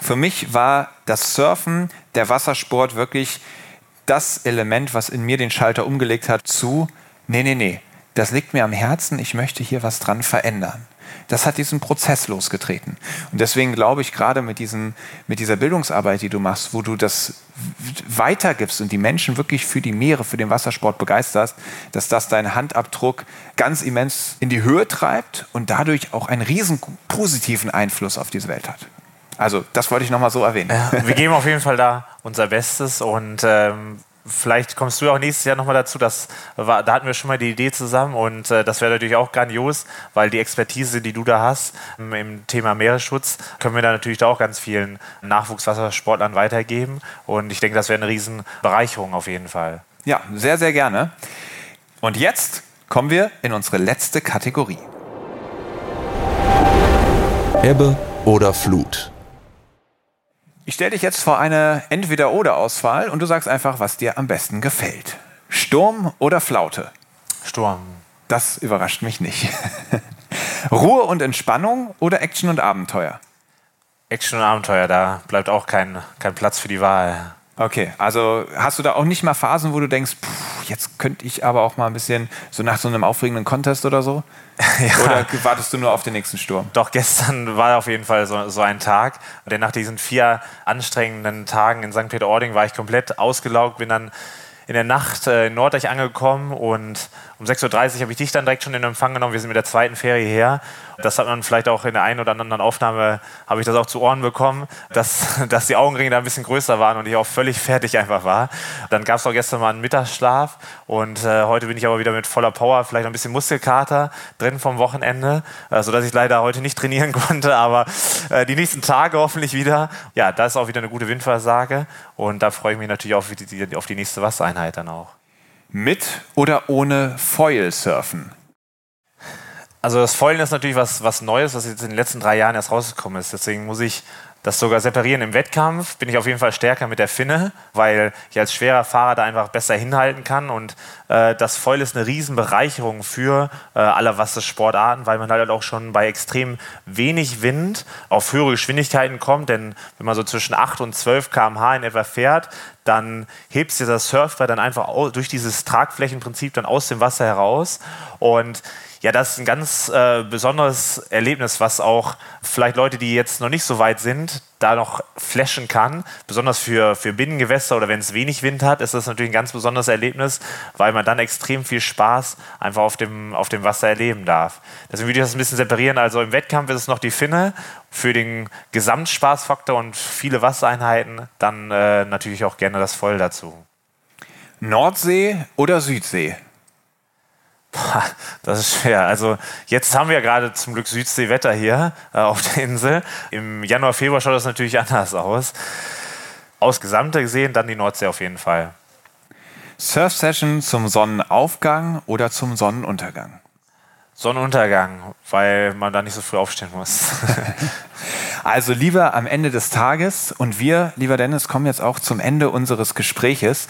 Für mich war das Surfen, der Wassersport wirklich das Element, was in mir den Schalter umgelegt hat zu, nee, nee, nee, das liegt mir am Herzen, ich möchte hier was dran verändern. Das hat diesen Prozess losgetreten. Und deswegen glaube ich, gerade mit, diesen, mit dieser Bildungsarbeit, die du machst, wo du das weitergibst und die Menschen wirklich für die Meere, für den Wassersport begeisterst, dass das deinen Handabdruck ganz immens in die Höhe treibt und dadurch auch einen riesen positiven Einfluss auf diese Welt hat. Also das wollte ich nochmal so erwähnen. Ja, wir geben auf jeden Fall da unser Bestes und ähm, vielleicht kommst du auch nächstes Jahr nochmal dazu. Das war, da hatten wir schon mal die Idee zusammen und äh, das wäre natürlich auch grandios, weil die Expertise, die du da hast im, im Thema Meeresschutz, können wir da natürlich da auch ganz vielen Nachwuchswassersportlern weitergeben. Und ich denke, das wäre eine Riesenbereicherung auf jeden Fall. Ja, sehr, sehr gerne. Und jetzt kommen wir in unsere letzte Kategorie. Ebbe oder Flut. Ich stelle dich jetzt vor eine Entweder-Oder-Auswahl und du sagst einfach, was dir am besten gefällt. Sturm oder Flaute? Sturm. Das überrascht mich nicht. Ruhe und Entspannung oder Action und Abenteuer? Action und Abenteuer, da bleibt auch kein, kein Platz für die Wahl. Okay, also hast du da auch nicht mal Phasen, wo du denkst, pff, jetzt könnte ich aber auch mal ein bisschen so nach so einem aufregenden Contest oder so? ja. Oder wartest du nur auf den nächsten Sturm? Doch, gestern war auf jeden Fall so, so ein Tag. Denn nach diesen vier anstrengenden Tagen in St. Peter-Ording war ich komplett ausgelaugt, bin dann in der Nacht äh, in Norddeich angekommen und um 6.30 Uhr habe ich dich dann direkt schon in Empfang genommen. Wir sind mit der zweiten Ferie her. Das hat man vielleicht auch in der einen oder anderen Aufnahme, habe ich das auch zu Ohren bekommen, dass, dass die Augenringe da ein bisschen größer waren und ich auch völlig fertig einfach war. Dann gab es auch gestern mal einen Mittagsschlaf und äh, heute bin ich aber wieder mit voller Power, vielleicht ein bisschen Muskelkater drin vom Wochenende, äh, sodass ich leider heute nicht trainieren konnte, aber äh, die nächsten Tage hoffentlich wieder. Ja, da ist auch wieder eine gute Windversage und da freue ich mich natürlich auf die, auf die nächste Wassereinheit dann auch. Mit oder ohne Foil surfen? Also das Foilen ist natürlich was, was Neues, was jetzt in den letzten drei Jahren erst rausgekommen ist. Deswegen muss ich das sogar separieren. Im Wettkampf bin ich auf jeden Fall stärker mit der Finne, weil ich als schwerer Fahrer da einfach besser hinhalten kann. Und äh, das Foil ist eine Riesenbereicherung für äh, alle Wassersportarten, weil man halt auch schon bei extrem wenig Wind auf höhere Geschwindigkeiten kommt. Denn wenn man so zwischen 8 und 12 km/h in etwa fährt, dann hebt sich das Surfbrett dann einfach durch dieses Tragflächenprinzip dann aus dem Wasser heraus. Und ja, das ist ein ganz äh, besonderes Erlebnis, was auch vielleicht Leute, die jetzt noch nicht so weit sind, da noch flashen kann. Besonders für, für Binnengewässer oder wenn es wenig Wind hat, ist das natürlich ein ganz besonderes Erlebnis, weil man dann extrem viel Spaß einfach auf dem, auf dem Wasser erleben darf. Deswegen würde ich das ein bisschen separieren. Also im Wettkampf ist es noch die Finne für den Gesamtspaßfaktor und viele Wassereinheiten, dann äh, natürlich auch gerne das Voll dazu. Nordsee oder Südsee? Das ist schwer. Also jetzt haben wir gerade zum Glück Südseewetter hier äh, auf der Insel. Im Januar, Februar schaut das natürlich anders aus. Aus Gesamte gesehen dann die Nordsee auf jeden Fall. Surf-Session zum Sonnenaufgang oder zum Sonnenuntergang? Sonnenuntergang, weil man da nicht so früh aufstehen muss. also lieber am Ende des Tages und wir, lieber Dennis, kommen jetzt auch zum Ende unseres Gespräches.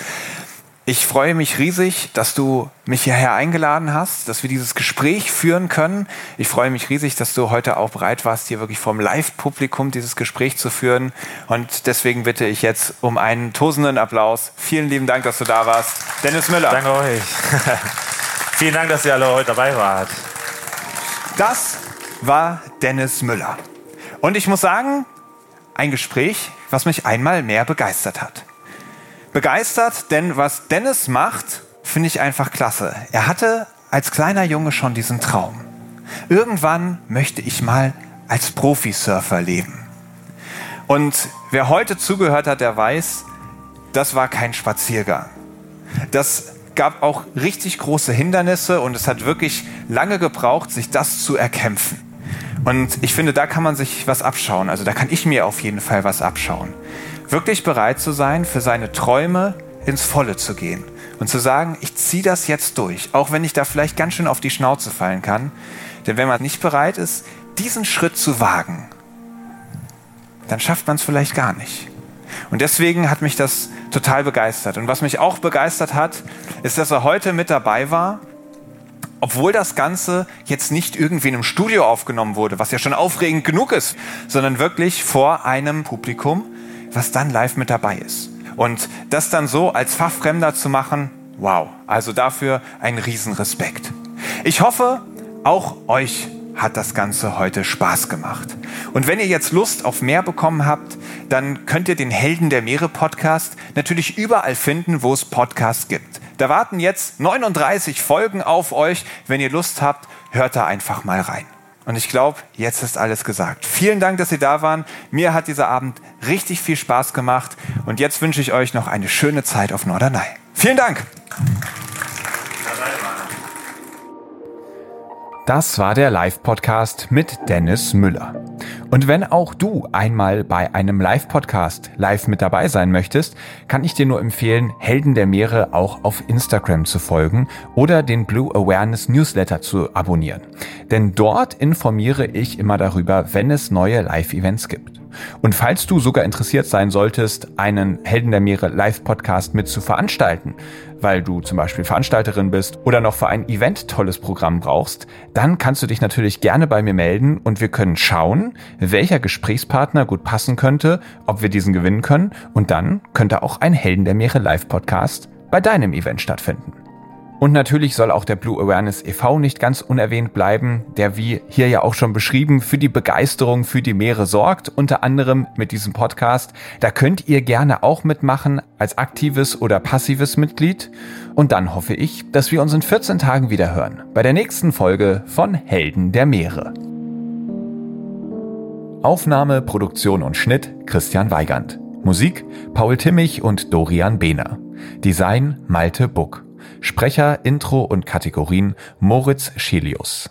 Ich freue mich riesig, dass du mich hierher eingeladen hast, dass wir dieses Gespräch führen können. Ich freue mich riesig, dass du heute auch bereit warst, hier wirklich vom Live-Publikum dieses Gespräch zu führen. Und deswegen bitte ich jetzt um einen tosenden Applaus. Vielen lieben Dank, dass du da warst. Dennis Müller. Danke euch. Vielen Dank, dass ihr alle heute dabei wart. Das war Dennis Müller. Und ich muss sagen, ein Gespräch, was mich einmal mehr begeistert hat begeistert, denn was Dennis macht, finde ich einfach klasse. Er hatte als kleiner Junge schon diesen Traum. Irgendwann möchte ich mal als Profisurfer leben. Und wer heute zugehört hat, der weiß, das war kein Spaziergang. Das gab auch richtig große Hindernisse und es hat wirklich lange gebraucht, sich das zu erkämpfen. Und ich finde, da kann man sich was abschauen. Also da kann ich mir auf jeden Fall was abschauen wirklich bereit zu sein, für seine Träume ins Volle zu gehen und zu sagen, ich ziehe das jetzt durch, auch wenn ich da vielleicht ganz schön auf die Schnauze fallen kann. Denn wenn man nicht bereit ist, diesen Schritt zu wagen, dann schafft man es vielleicht gar nicht. Und deswegen hat mich das total begeistert. Und was mich auch begeistert hat, ist, dass er heute mit dabei war, obwohl das Ganze jetzt nicht irgendwie in einem Studio aufgenommen wurde, was ja schon aufregend genug ist, sondern wirklich vor einem Publikum, was dann live mit dabei ist. Und das dann so als Fachfremder zu machen, wow, also dafür ein Riesenrespekt. Ich hoffe, auch euch hat das Ganze heute Spaß gemacht. Und wenn ihr jetzt Lust auf mehr bekommen habt, dann könnt ihr den Helden der Meere Podcast natürlich überall finden, wo es Podcasts gibt. Da warten jetzt 39 Folgen auf euch. Wenn ihr Lust habt, hört da einfach mal rein. Und ich glaube, jetzt ist alles gesagt. Vielen Dank, dass Sie da waren. Mir hat dieser Abend richtig viel Spaß gemacht. Und jetzt wünsche ich euch noch eine schöne Zeit auf Norderney. Vielen Dank. Das war der Live-Podcast mit Dennis Müller. Und wenn auch du einmal bei einem Live-Podcast live mit dabei sein möchtest, kann ich dir nur empfehlen, Helden der Meere auch auf Instagram zu folgen oder den Blue Awareness Newsletter zu abonnieren. Denn dort informiere ich immer darüber, wenn es neue Live-Events gibt. Und falls du sogar interessiert sein solltest, einen Helden der Meere Live-Podcast mit zu veranstalten, weil du zum Beispiel Veranstalterin bist oder noch für ein Event tolles Programm brauchst, dann kannst du dich natürlich gerne bei mir melden und wir können schauen, welcher Gesprächspartner gut passen könnte, ob wir diesen gewinnen können und dann könnte auch ein Helden der Meere Live-Podcast bei deinem Event stattfinden. Und natürlich soll auch der Blue Awareness e.V. nicht ganz unerwähnt bleiben, der wie hier ja auch schon beschrieben für die Begeisterung für die Meere sorgt, unter anderem mit diesem Podcast. Da könnt ihr gerne auch mitmachen als aktives oder passives Mitglied. Und dann hoffe ich, dass wir uns in 14 Tagen wieder hören bei der nächsten Folge von Helden der Meere. Aufnahme, Produktion und Schnitt Christian Weigand. Musik Paul Timmich und Dorian Behner. Design Malte Buck. Sprecher, Intro und Kategorien Moritz Schelius.